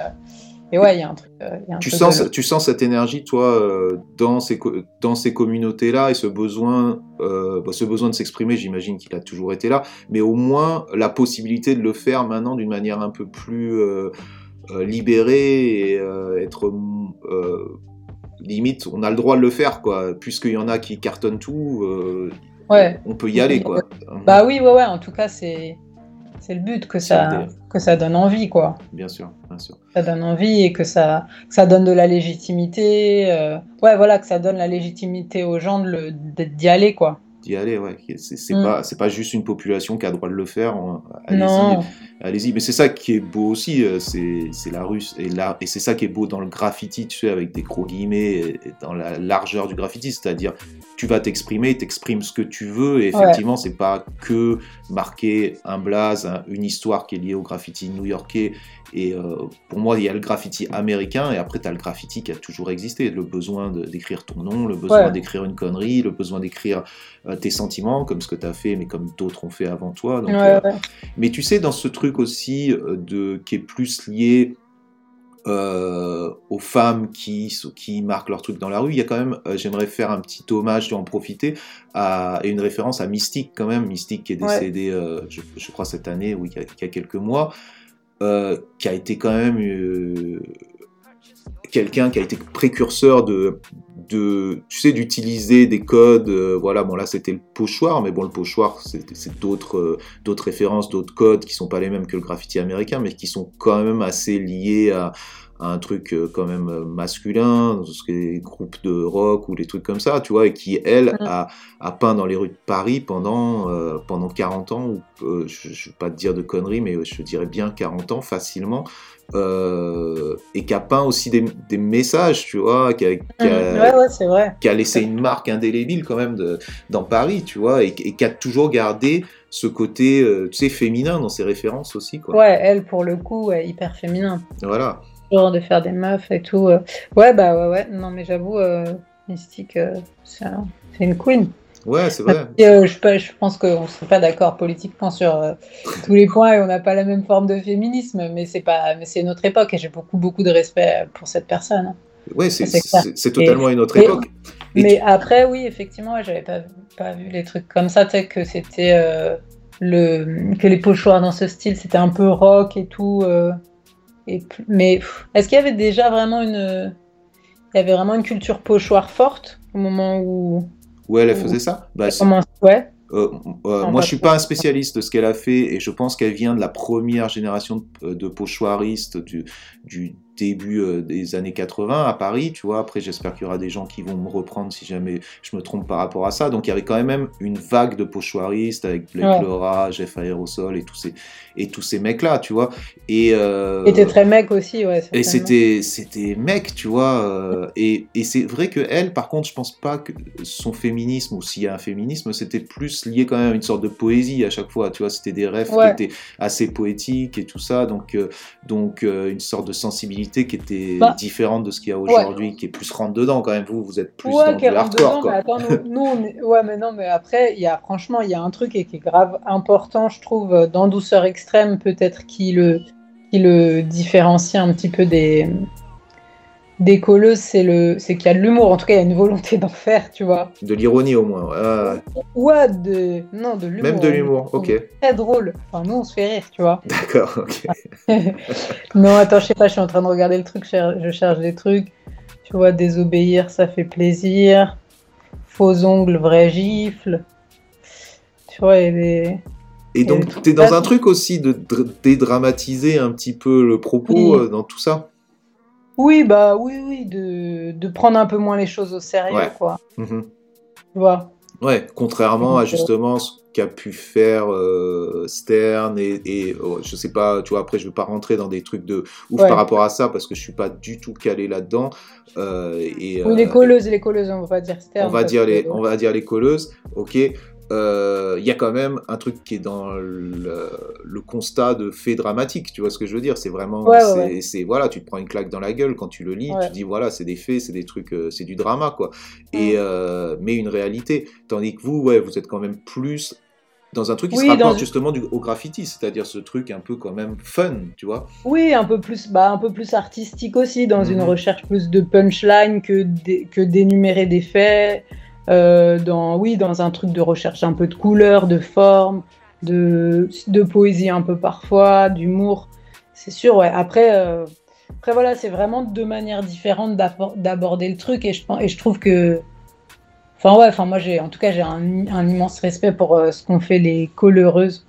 et ouais, il y a un truc. il y a un Tu sens, de- tu sens cette énergie toi euh, dans ces, co- dans ces communautés-là et ce besoin, euh, bah, ce besoin de s'exprimer, j'imagine qu'il a toujours été là, mais au moins la possibilité de le faire maintenant d'une manière un peu plus euh, libérée et euh, être limite, on a le droit de le faire quoi, puisqu'il y en a qui cartonnent tout, Ouais. on peut y aller quoi. Bah oui, ouais, ouais. En tout cas, c'est c'est le but que ça que ça donne envie quoi. Bien sûr, bien sûr. ça donne envie et que ça, que ça donne de la légitimité. euh, ouais, voilà, que ça donne la légitimité aux gens d'y aller, quoi. D'y aller, ouais. C'est Mm. pas, pas juste une population qui a le droit de le faire. Non. Allez-y, allez-y. Mais c'est ça qui est beau aussi, euh, c'est la rue. Et, là, et c'est ça qui est beau dans le graffiti, tu sais, avec des gros guillemets, et, et dans la largeur du graffiti. C'est-à-dire, tu vas t'exprimer, t'exprimes ce que tu veux. Et effectivement, c'est pas que marquer un blaze, un- une histoire qui est liée au graffiti new-yorkais. Et euh, pour moi, il y a le graffiti américain, et après, tu as le graffiti qui a toujours existé. Le besoin d'écrire ton nom, le besoin Ouais. d'écrire une connerie, le besoin d'écrire euh, tes sentiments, comme ce que tu as fait, mais comme d'autres ont fait avant toi. Donc, Ouais, euh, ouais. mais tu sais, dans ce truc aussi de, qui est plus lié euh, aux femmes qui, qui marquent leur truc dans la rue, il y a quand même, euh, j'aimerais faire un petit hommage, tu en profiter, à, et une référence à Mystique quand même, Mystique qui est Ouais. décédé, euh, je, je crois, cette année ou il y a, il y a quelques mois, euh, qui a été quand même euh, quelqu'un qui a été précurseur de, de tu sais, d'utiliser des codes. euh, voilà, bon là c'était le pochoir, mais bon le pochoir c'est d'autres d'autres références, d'autres codes qui sont pas les mêmes que le graffiti américain, mais qui sont quand même assez liés à un truc euh, quand même euh, masculin, dans ce qui est les groupes de rock ou les trucs comme ça, tu vois, et qui elle a, a peint dans les rues de Paris pendant euh, pendant 40 ans, ou euh, je, je vais pas te dire de conneries, mais je dirais bien 40 ans facilement. euh, et qui a peint aussi des, des messages, tu vois, qui a, qui a- ouais, ouais, c'est vrai. qui a laissé une marque indélébile quand même de, dans Paris, tu vois, et, et qui a toujours gardé ce côté, tu sais, féminin dans ses références aussi, quoi. Ouais, elle, pour le coup, ouais, hyper féminin. Voilà. Genre de faire des meufs et tout. euh. Ouais, bah ouais, ouais. Non, mais j'avoue, euh, Mystique, euh, c'est un- c'est une queen. Ouais, c'est vrai. Et, euh, je, je pense qu'on ne serait pas d'accord politiquement sur euh, tous les points et on n'a pas la même forme de féminisme, mais c'est pas, mais c'est notre époque et j'ai beaucoup beaucoup de respect pour cette personne. hein. Ouais, c'est totalement une autre et- époque. Mais après, oui, effectivement, ouais, j'avais pas, pas vu les trucs comme ça, tu sais, que c'était euh, le que les pochoirs dans ce style, c'était un peu rock et tout. Euh, et plus- mais est-ce qu'il y avait déjà vraiment une, il y avait vraiment une culture pochoir forte au moment où Ouais, elle faisait ça. Bah, ouais Euh, euh, moi, je suis trop. pas un spécialiste de ce qu'elle a fait, et je pense qu'elle vient de la première génération de, de pochoiristes du, du début euh, des années 80 à Paris, tu vois. Après, j'espère qu'il y aura des gens qui vont me reprendre si jamais je me trompe par rapport à ça. Donc, il y avait quand même une vague de pochoiristes avec Blake Ouais. Laura, Jeff Aerosol et tous ces, et tous ces mecs-là, tu vois. Et, euh, t'es très mec aussi, ouais. et c'était c'était mec, tu vois. euh, et et c'est vrai que elle, par contre, je pense pas que son féminisme, ou s'il y a un féminisme, c'était plus lié quand même à une sorte de poésie à chaque fois, tu vois. C'était des rêves Ouais. qui étaient assez poétiques et tout ça. Donc, euh, donc une sorte de sensibilité qui était Bah. différente de ce qu'il y a aujourd'hui, qui est plus rentre dedans quand même. Vous, vous êtes plus Ouais, dans du qui rentre hardcore, dedans, quoi. mais attends, nous, nous, on est- ouais, mais non, mais après, il y a, franchement, il y a un truc et qui est grave important, je trouve, dans Douceur Extrême, peut-être qui le, qui le différencie un petit peu des, des colleuses, c'est le, c'est qu'il y a de l'humour, en tout cas, il y a une volonté d'en faire, tu vois. De l'ironie au moins. ouais. Ouais, de, non, de l'humour. Même de l'humour, ok. Très drôle. Enfin, nous, on se fait rire, tu vois. D'accord, ok. non, attends, je sais pas, je suis en train de regarder le truc, je cher- je cherche des trucs. Tu vois, désobéir, ça fait plaisir. Faux ongles, vraie gifle. Tu vois, il y a des... Et donc, truc t'es dans un truc aussi de dr- dédramatiser un petit peu le propos Oui. euh, dans tout ça? Oui, bah oui, oui, de, de prendre un peu moins les choses au sérieux, Ouais. quoi. Mhm. Tu vois. Ouais, contrairement à euh, justement ce qu'a pu faire euh, Stern et, et, oh, je sais pas, tu vois, après je veux pas rentrer dans des trucs de ouf Ouais. par rapport à ça parce que je suis pas du tout calé là-dedans. Euh, et, Oui, les euh, colleuses, les colleuses, on va dire Stern. on va dire les, on va dire les colleuses, ok. Euh, Il y a quand même un truc qui est dans le, le constat de fait dramatique, tu vois ce que je veux dire? C'est vraiment, Ouais, ouais, c'est, voilà, tu te prends une claque dans la gueule quand tu le lis, Ouais. tu dis voilà, c'est des faits, c'est des trucs, euh, c'est du drama quoi. Et euh, mais une réalité, tandis que vous, ouais, vous êtes quand même plus dans un truc qui Oui, se rapporte justement du, au graffiti, c'est-à-dire ce truc un peu quand même fun, tu vois Oui, un peu plus, bah, un peu plus artistique aussi, dans une Mhm. recherche plus de punchline que d'énumérer des faits. Euh, dans, oui, dans un truc de recherche un peu de couleur, de forme, de, de poésie un peu parfois, d'humour. C'est sûr, ouais. Après, euh, après voilà, c'est vraiment deux manières différentes d'aborder le truc et je, et je trouve que. Enfin, ouais, enfin, moi, j'ai, en tout cas, j'ai un, un immense respect pour euh, ce qu'ont fait les coloreuses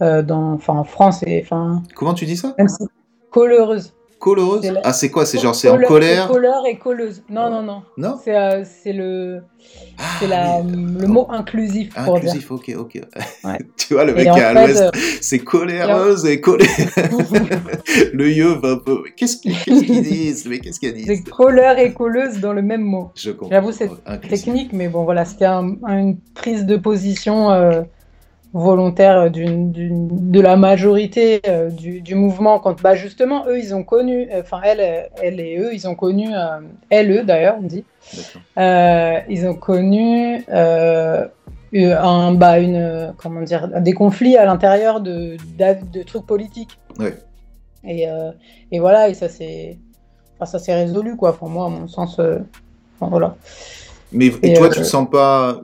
dans, enfin, en France et, enfin, Comment tu dis ça? même si coleureuse. C'est la- Ah, c'est quoi C'est genre c'est en colère Colleur et colleuse. Non, non, non. Non C'est euh, c'est le, c'est Ah, la, le mot inclusif pour dire. Inclusif, ok, ok. Ouais. tu vois, le Et mec en est à l'ouest, euh, c'est coléreuse et colère. le yeux va un peu. Qu'est-ce qu'ils qu'est-ce qu'ils disent? Mais qu'est-ce qu'ils c'est disent? colleur et colleuse dans le même mot. Je comprends. J'avoue, c'est. Technique, mais bon, voilà, c'était un- une prise de position euh, volontaire d'une, d'une- de la majorité euh, du, du mouvement. Quand, bah, justement, eux, ils ont connu, enfin, elle, euh, elle et eux, ils ont connu, euh, elle, eux d'ailleurs, on dit. Euh, ils ont connu euh, un, bah, une, euh, comment dire, des conflits à l'intérieur de, de trucs politiques. Et, euh, et voilà, et ça s'est, enfin, ça s'est résolu, quoi. Pour moi, à mon sens, euh, enfin, voilà. Mais et Et, toi, euh, tu sens pas,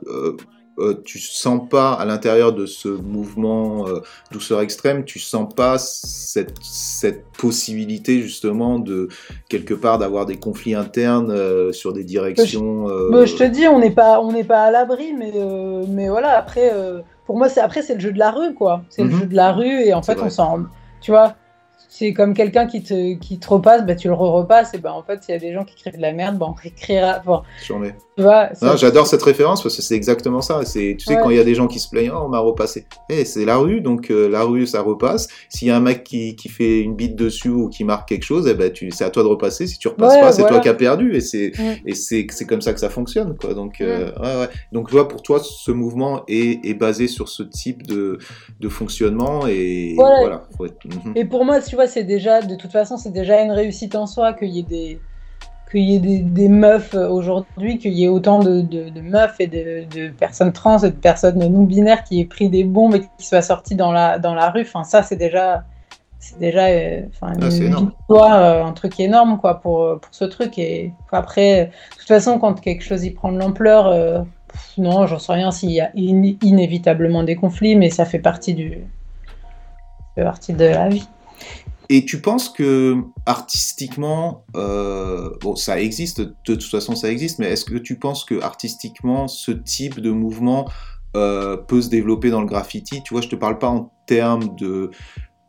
euh, tu sens pas à l'intérieur de ce mouvement euh, douceur extrême, tu sens pas cette, cette possibilité justement de quelque part d'avoir des conflits internes euh, sur des directions. euh, Bah, je te dis, on n'est pas, on n'est pas à l'abri, mais, mais voilà, après, pour moi, c'est après, c'est le jeu de la rue, quoi. C'est Mhm. le jeu de la rue, et en fait, vrai. on s'en. Tu vois, c'est comme quelqu'un qui te, qui te repasse, bah, tu le re-repasses, et ben en fait, s'il y a des gens qui écrivent de la merde, bah, on réécrira. Bon, J'adore cette référence parce que c'est exactement ça. Tu sais, Ouais. quand il y a des gens qui se plaignent, oh, on m'a repassé. Eh, c'est la rue, donc euh, la rue, ça repasse. S'il y a un mec qui, qui fait une bite dessus ou qui marque quelque chose, eh ben, c'est à toi de repasser. Si tu repasses Ouais, pas, c'est voilà. toi qui as perdu. Et c'est, Mm. c'est comme ça que ça fonctionne, quoi. Donc, euh, ouais, ouais. Donc, tu vois, pour toi, ce mouvement est, est basé sur ce type de, de fonctionnement et Voilà. mhm. Et pour moi, tu vois, c'est déjà, de toute façon, c'est déjà une réussite en soi qu'il y ait des, qu'il y ait des, des meufs euh, aujourd'hui, qu'il y ait autant de, de- de meufs et de, de personnes trans et de personnes non binaires qui aient pris des bombes et qui soient sortis dans la, dans la rue. Enfin, ça, c'est déjà, c'est déjà, euh, Ah, une victoire, euh, un truc énorme, quoi, pour, euh, pour ce truc. Et après, de toute façon, quand quelque chose y prend de l'ampleur, euh, pff, non, j'en sais rien s'il y a in- inévitablement des conflits, mais ça fait partie du, ça fait partie de la vie. Et tu penses que artistiquement, euh, bon, ça existe, de toute façon ça existe, mais est-ce que tu penses que artistiquement, ce type de mouvement euh, peut se développer dans le graffiti? Tu vois, je te parle pas en termes de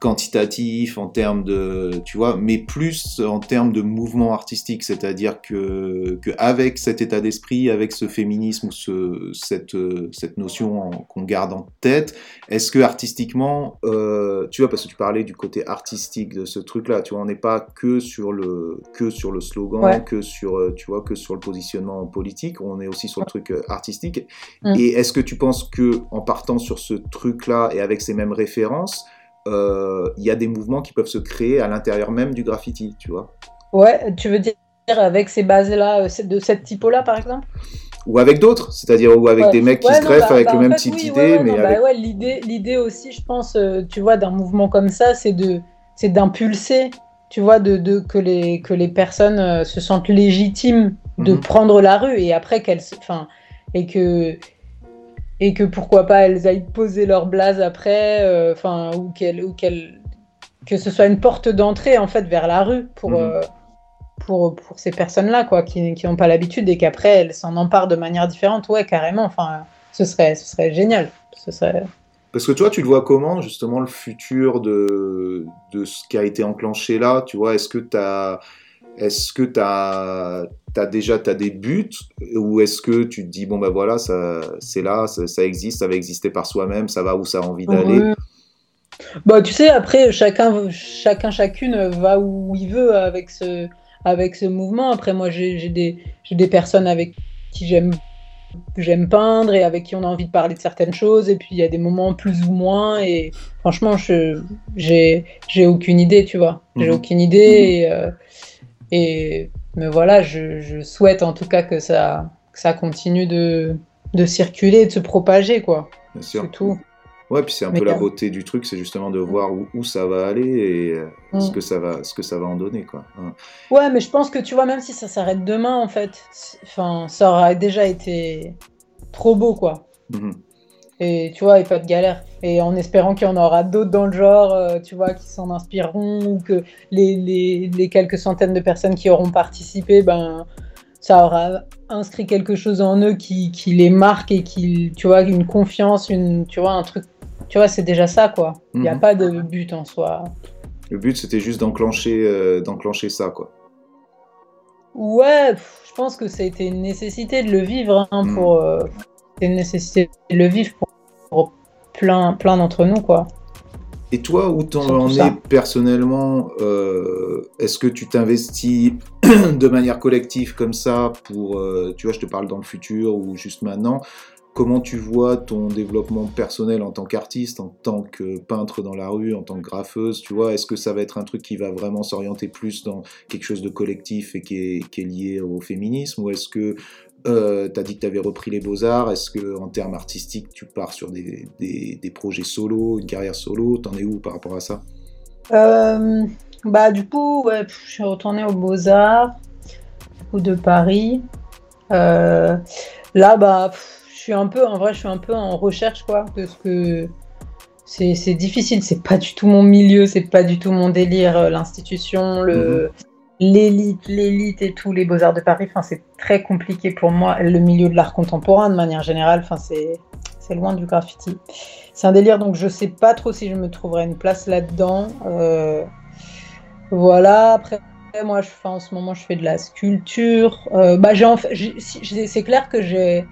quantitatif, en termes de, tu vois, mais plus en termes de mouvement artistique, c'est-à-dire que, que avec cet état d'esprit, avec ce féminisme ce, cette, cette notion qu'on garde en tête, est-ce que artistiquement, euh, tu vois, parce que tu parlais du côté artistique de ce truc-là, tu vois, on n'est pas que sur le que sur le slogan, Ouais. que sur, tu vois, que sur le positionnement politique, on est aussi sur le truc euh, artistique. Mm. Et est-ce que tu penses que en partant sur ce truc-là et avec ces mêmes références, euh, il y a des mouvements qui peuvent se créer à l'intérieur même du graffiti, tu vois, Ouais, tu veux dire avec ces bases-là, euh, de cette typo-là, par exemple? Ou avec d'autres, c'est-à-dire ou avec Ouais. des mecs qui Ouais, se greffent bah- avec bah, le même fait, type oui, d'idée, ouais, mais bah l'idée, l'idée aussi, je pense, euh, tu vois, d'un mouvement comme ça, c'est de, c'est d'impulser, tu vois, de, de que les que les personnes se sentent légitimes de Mhm. prendre la rue et après qu'elles, enfin, et que et que pourquoi pas elles aillent poser leur blase après, euh, enfin, ou qu'elles ou qu'elles que ce soit une porte d'entrée en fait vers la rue pour Mhm. euh, pour, pour ces personnes-là, quoi, qui qui n'ont pas l'habitude et qu'après elles s'en emparent de manière différente. Ouais, carrément. Enfin, ce serait, ce serait génial. Ce serait... Parce que toi, tu le vois comment, justement, le futur de, de ce qui a été enclenché là Tu vois, est-ce que tu as. Est-ce que tu as, déjà t'as des buts ou est-ce que tu te dis bon ben voilà ça c'est là ça, ça existe ça va exister par soi-même ça va où ça a envie d'aller? Ouais. Bah, tu sais, après, chacun, chacun, chacune va où il veut avec ce, avec ce mouvement. Après, moi, j'ai des, des personnes avec qui j'aime j'aime peindre et avec qui on a envie de parler de certaines choses. Et puis, il y a des moments plus ou moins. Et franchement, j'ai aucune idée, tu vois. J'ai Mhm. aucune idée. Et, euh, et mais voilà, je, je souhaite en tout cas que ça, que ça continue de, de circuler de se propager, quoi. bien sûr C'est tout. ouais puis c'est un Mais peu la beauté du truc c'est justement de voir où, où ça va aller et euh, ce Mm. que ça va ce que ça va en donner quoi. Ouais, mais je pense que tu vois, même si ça s'arrête demain, en fait, enfin, ça aura déjà été trop beau, quoi. Mhm. Et tu vois, et pas de galère. Et en espérant qu'il y en aura d'autres dans le genre, euh, tu vois, qui s'en inspireront, ou que les, les, les quelques centaines de personnes qui auront participé, ben, ça aura inscrit quelque chose en eux qui, qui les marque et qui, tu vois, une confiance, une, tu vois, un truc. Tu vois, c'est déjà ça, quoi. Il n'y a Mhm. pas de but en soi. le but c'était juste d'enclencher euh, d'enclencher ça quoi Ouais, pff, je pense que ça a été une nécessité de le vivre hein, Mm. pour euh, une nécessité de le vivre pour, pour plein plein d'entre nous quoi. Et toi, où t'en en es personnellement euh, Est-ce que tu t'investis de manière collective comme ça pour, euh, tu vois, je te parle dans le futur ou juste maintenant. Comment tu vois ton développement personnel en tant qu'artiste, en tant que peintre dans la rue, en tant que graffeuse Tu vois, est-ce que ça va être un truc qui va vraiment s'orienter plus dans quelque chose de collectif et qui est, qui est lié au féminisme Ou est-ce que euh, tu as dit que tu avais repris les beaux-arts. Est-ce que en termes artistiques, tu pars sur des, des, des projets solo, une carrière solo? T'en es où par rapport à ça? Euh, bah du coup ouais, je suis retournée aux Beaux Arts ou de Paris. Euh, là bah pff, je suis un peu en vrai je suis un peu en recherche quoi parce que c'est difficile. C'est pas du tout mon milieu c'est pas du tout mon délire euh, l'institution le l'élite l'élite et tout les beaux arts de Paris enfin c'est très compliqué pour moi. Le milieu de l'art contemporain de manière générale enfin c'est c'est loin du graffiti. C'est un délire donc je sais pas trop si je me trouverai une place là-dedans. Euh, voilà. Après moi je fais en ce moment je fais de la sculpture. Euh, bah j'ai- c'est clair que j'ai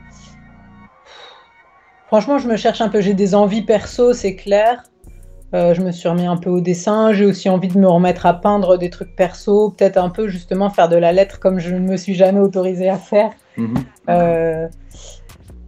Franchement, je me cherche un peu. J'ai des envies perso, c'est clair. Euh, je me suis remis un peu au dessin. J'ai aussi envie de me remettre à peindre des trucs perso. Peut-être un peu justement faire de la lettre comme je ne me suis jamais autorisée à faire. Euh,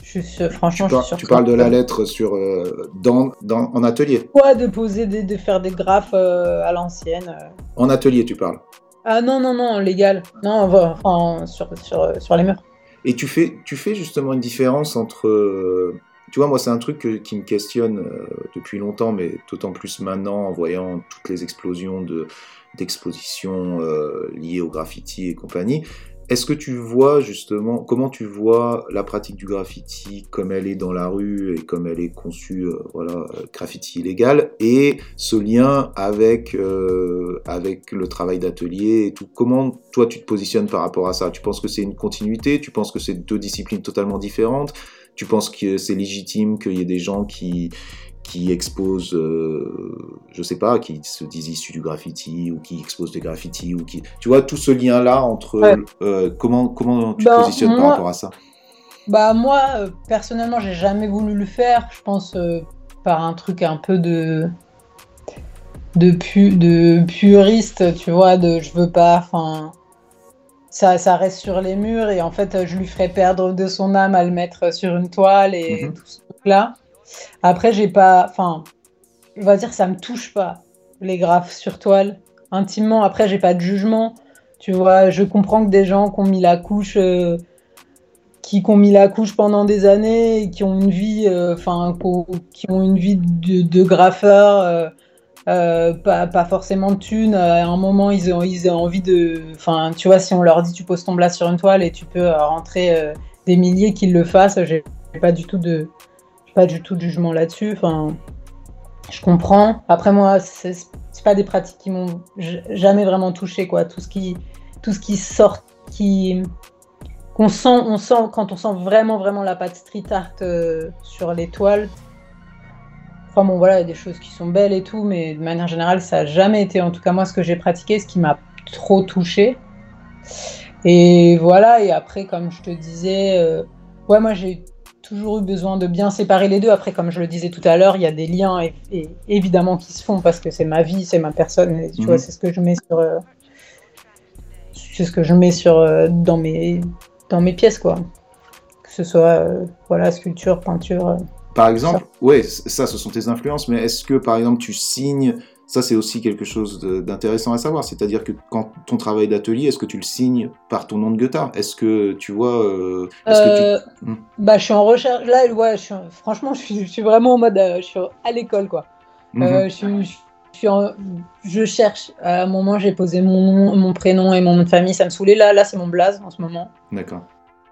je suis, franchement, tu, je suis tu parles de la lettre sur, euh, dans, dans, en atelier Ouais, de poser, des- de faire des graphes à l'ancienne. En atelier, tu parles. Ah non, non, non, légal. Non, enfin, enfin, sur, sur, sur les murs. Et tu fais, tu fais justement une différence entre. Tu vois, moi, c'est un truc qui me questionne euh, depuis longtemps, mais d'autant plus maintenant en voyant toutes les explosions de, d'expositions euh, liées au graffiti et compagnie. Est-ce que tu vois justement, comment tu vois la pratique du graffiti comme elle est dans la rue et comme elle est conçue, euh, voilà, graffiti illégal, et ce lien avec, avec le travail d'atelier et tout? Comment toi tu te positionnes par rapport à ça? Tu penses que c'est une continuité? Tu penses que c'est deux disciplines totalement différentes? Tu penses que c'est légitime qu'il y ait des gens qui, qui exposent, euh, je sais pas, qui se disent issus du graffiti ou qui exposent des graffitis ou qui, tu vois, tout ce lien-là entre Ouais. euh, comment comment tu te Ben, positionnes par moi- rapport à ça? Bah moi, euh, personnellement, j'ai jamais voulu le faire. Je pense euh, par un truc un peu de de, pu, de puriste, tu vois, de je veux pas, enfin, ça, ça reste sur les murs et en fait, je lui ferais perdre de son âme à le mettre sur une toile et Mhm. tout ce truc-là. Après, j'ai pas, enfin, on va dire, ça me touche pas les graphes sur toile intimement. Après, j'ai pas de jugement, tu vois. Je comprends que des gens qui ont mis la couche. euh, qui, qui ont mis la couche pendant des années et qui ont une vie, euh, enfin, qui ont une vie de, de graffeur, euh, euh, pas, forcément de thunes. À un moment, ils ont, ils ont envie de, enfin, tu vois, si on leur dit tu poses ton blast sur une toile et tu peux euh, rentrer euh, des milliers qu'ils le fassent, j'ai pas du tout de, pas du tout de jugement là-dessus. Enfin, je comprends. Après moi, c'est pas des pratiques qui m'ont jamais vraiment touché, quoi. Tout ce qui, tout ce qui sort, qui qu'on sent, on sent quand on sent vraiment vraiment la patte street art euh, sur les toiles. Enfin bon voilà, il y a des choses qui sont belles et tout, mais de manière générale, ça a jamais été, en tout cas moi, ce que j'ai pratiqué, ce qui m'a trop touché. Et voilà, et après, comme je te disais, euh, ouais, moi j'ai toujours eu besoin de bien séparer les deux. Après, comme je le disais tout à l'heure, il y a des liens et, et évidemment qui se font parce que c'est ma vie, c'est ma personne. Et, tu Mhm. vois, c'est ce que je mets sur, euh, c'est ce que je mets sur euh, dans mes dans mes pièces, quoi. Que ce soit voilà sculpture, peinture. Par exemple, ouais, ça, ce sont tes influences, mais est-ce que, par exemple, tu signes, ça c'est aussi quelque chose d'intéressant à savoir, c'est-à-dire que quand ton travail d'atelier, est-ce que tu le signes par ton nom de guitare? Est-ce que, tu vois, euh, que Euh, tu... Hmm. Bah, je suis en recherche. Là, ouais, je suis, franchement, je suis, je suis vraiment en mode, euh, je suis à l'école, quoi. Mhm. Euh, je, suis, je, suis en- je cherche. À un moment, j'ai posé mon nom, mon prénom et mon nom de famille. Ça me saoulait. Là, là, c'est mon blaze en ce moment. D'accord.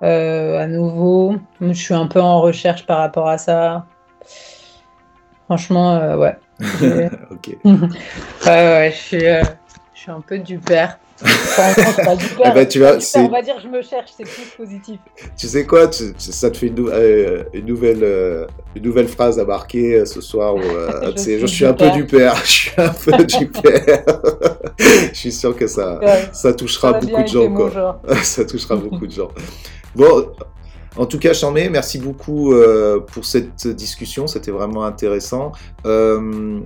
Euh, à nouveau, je suis un peu en recherche par rapport à ça. Franchement, euh, ouais. Ok. Ouais, ouais, je suis, euh, je suis un peu du père. Enfin, non, c'est pas du père. Eh ben, tu vois, On va dire, je me cherche, c'est plus positif. Tu sais quoi, tu- ça te fait une, nou- euh, une nouvelle, euh, une nouvelle phrase à marquer ce soir. Où, euh, Je suis un peu du père. Je suis un peu du père. je suis sûr que ça, Ouais, ça touchera ça beaucoup de gens. Quoi. ça touchera beaucoup de gens. Bon, en tout cas, Charmé, merci beaucoup euh, pour cette discussion. C'était vraiment intéressant. Euh,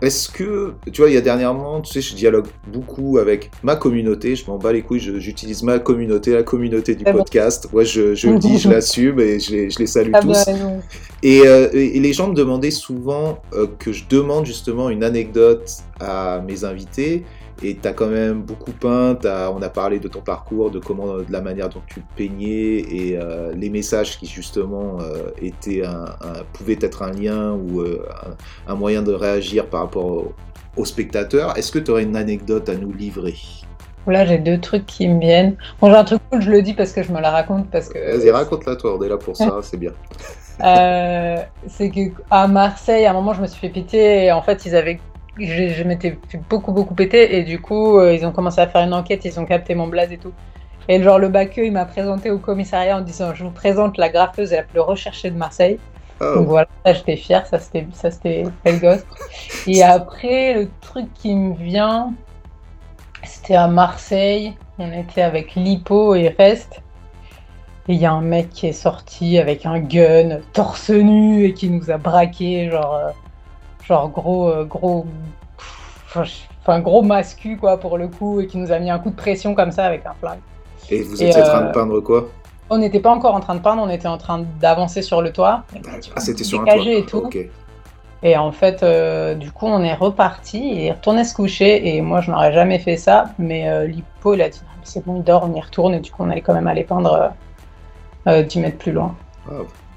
Est-ce que, tu vois, il y a dernièrement, tu sais, je dialogue beaucoup avec ma communauté. Je m'en bats les couilles. J'utilise ma communauté, la communauté du bien. podcast. Ouais, je, je le dis, je l'assume et je les, je les salue bien tous. Et, euh, et- et les gens me demandaient souvent euh, que je demande justement une anecdote à mes invités. Et tu as quand même beaucoup peint, t'as- on a parlé de ton parcours, de comment, de la manière dont tu peignais et euh, les messages qui justement euh, étaient un, un- pouvaient être un lien ou euh, un, un moyen de réagir par rapport au- aux spectateurs. Est-ce que tu aurais une anecdote à nous livrer? Là, j'ai deux trucs qui me viennent. Bon, j'ai un truc cool, je le dis parce que je me la raconte parce que. Vas-y, raconte-la toi, on est là pour ça, c'est bien. Euh, c'est que à Marseille, à un moment, je me suis fait péter et en fait, ils avaient. Je, je m'étais fait beaucoup, beaucoup péter et du coup, euh, ils ont commencé à faire une enquête, ils ont capté mon blaze et tout. Et genre, le baqueux, il m'a présenté au commissariat en disant Je vous présente la graffeuse la plus recherchée de Marseille. Oh, Donc voilà, ça j'étais fière, ça c'était ça c'était belle gosse. Et après le truc qui me vient, c'était à Marseille, on était avec Lipo et Rest. Et il y a un mec qui est sorti avec un gun, torse nu, et qui nous a braqué, genre, euh, genre gros, euh, gros, enfin, gros mascu quoi pour le coup, et qui nous a mis un coup de pression comme ça avec un flingue. Et vous étiez en train de euh, peindre quoi? On n'était pas encore en train de peindre, on était en train d'avancer sur le toit. Ah, c'était sur un toit. Et tout. Et en fait, euh, du coup, on est reparti et retourné se coucher. Et moi, je n'aurais jamais fait ça. Mais euh, il a dit, c'est bon, il dort, on y retourne. Et du coup, on allait quand même aller peindre euh, euh, 10 mètres plus loin.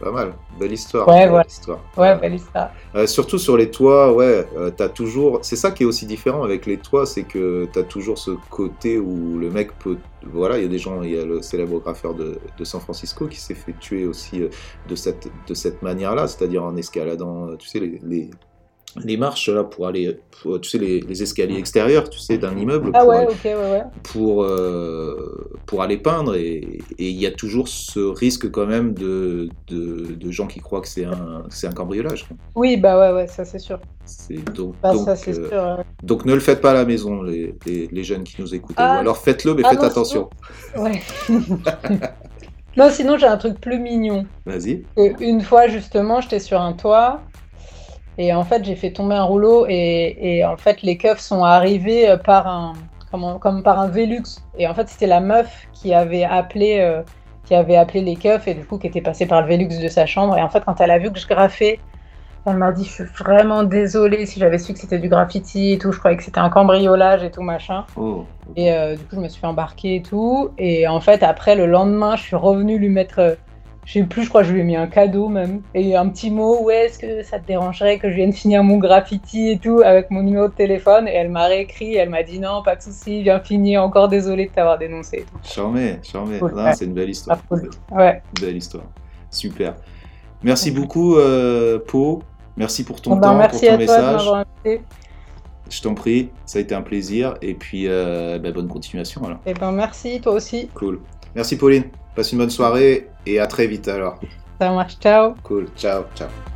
Pas mal, belle histoire. Ouais, belle voilà. histoire. Ouais, Euh, belle histoire. Euh, surtout sur les toits, ouais, euh, t'as toujours. C'est ça qui est aussi différent avec les toits, c'est que t'as toujours ce côté où le mec peut. Voilà, il y a des gens, il y a le célèbre graffeur de, de San Francisco qui s'est fait tuer aussi de cette, de cette manière-là, c'est-à-dire en escaladant, tu sais, les, les, les marches là pour aller, pour- tu sais, les, les escaliers extérieurs, tu sais, d'un immeuble Ah pour, ouais, ouais, ouais. pour, euh, pour aller peindre. Et il y a toujours ce risque quand même de, de, de gens qui croient que c'est un, que c'est un cambriolage. quoi. Oui, bah ouais, ouais, ça c'est sûr. C'est donc, Bah, donc, ça c'est euh, sûr. donc ne le faites pas à la maison, les, les, les jeunes qui nous écoutent. Ah, alors faites-le, mais ah faites non, attention. Ouais. non, sinon j'ai un truc plus mignon. Vas-y. Une fois justement, j'étais sur un toit et en fait j'ai fait tomber un rouleau et, et en fait les keufs sont arrivés euh, par un comme par un Velux et en fait c'était la meuf qui avait appelé euh, qui avait appelé les keufs et du coup qui était passée par le Velux de sa chambre et en fait quand elle a vu que je graffais elle m'a dit je suis vraiment désolée si j'avais su que c'était du graffiti et tout je croyais que c'était un cambriolage et tout machin Oh. et euh, du coup, je me suis fait embarquer et tout. Et en fait, après, le lendemain, je suis revenue lui mettre. Je sais plus, je crois que je lui ai mis un cadeau même. Et un petit mot, ouais, est-ce que ça te dérangerait que je vienne finir mon graffiti et tout avec mon numéro de téléphone? Et elle m'a réécrit, elle m'a dit non, pas de souci, viens finir, encore désolé de t'avoir dénoncé. Charmé, charmé. Ouais. c'est une belle histoire. Ah. Ouais. Belle histoire. Super. Merci beaucoup, euh, Pau. Merci pour ton Bon, ben, temps, merci pour à ton toi de message. m'avoir invité. Je t'en prie, ça a été un plaisir. Et puis, euh, bah, bonne continuation alors. Et ben merci, toi aussi. Cool. Merci, Pauline. Passe une bonne soirée et à très vite alors. Ça marche, ciao. Cool. Ciao, ciao.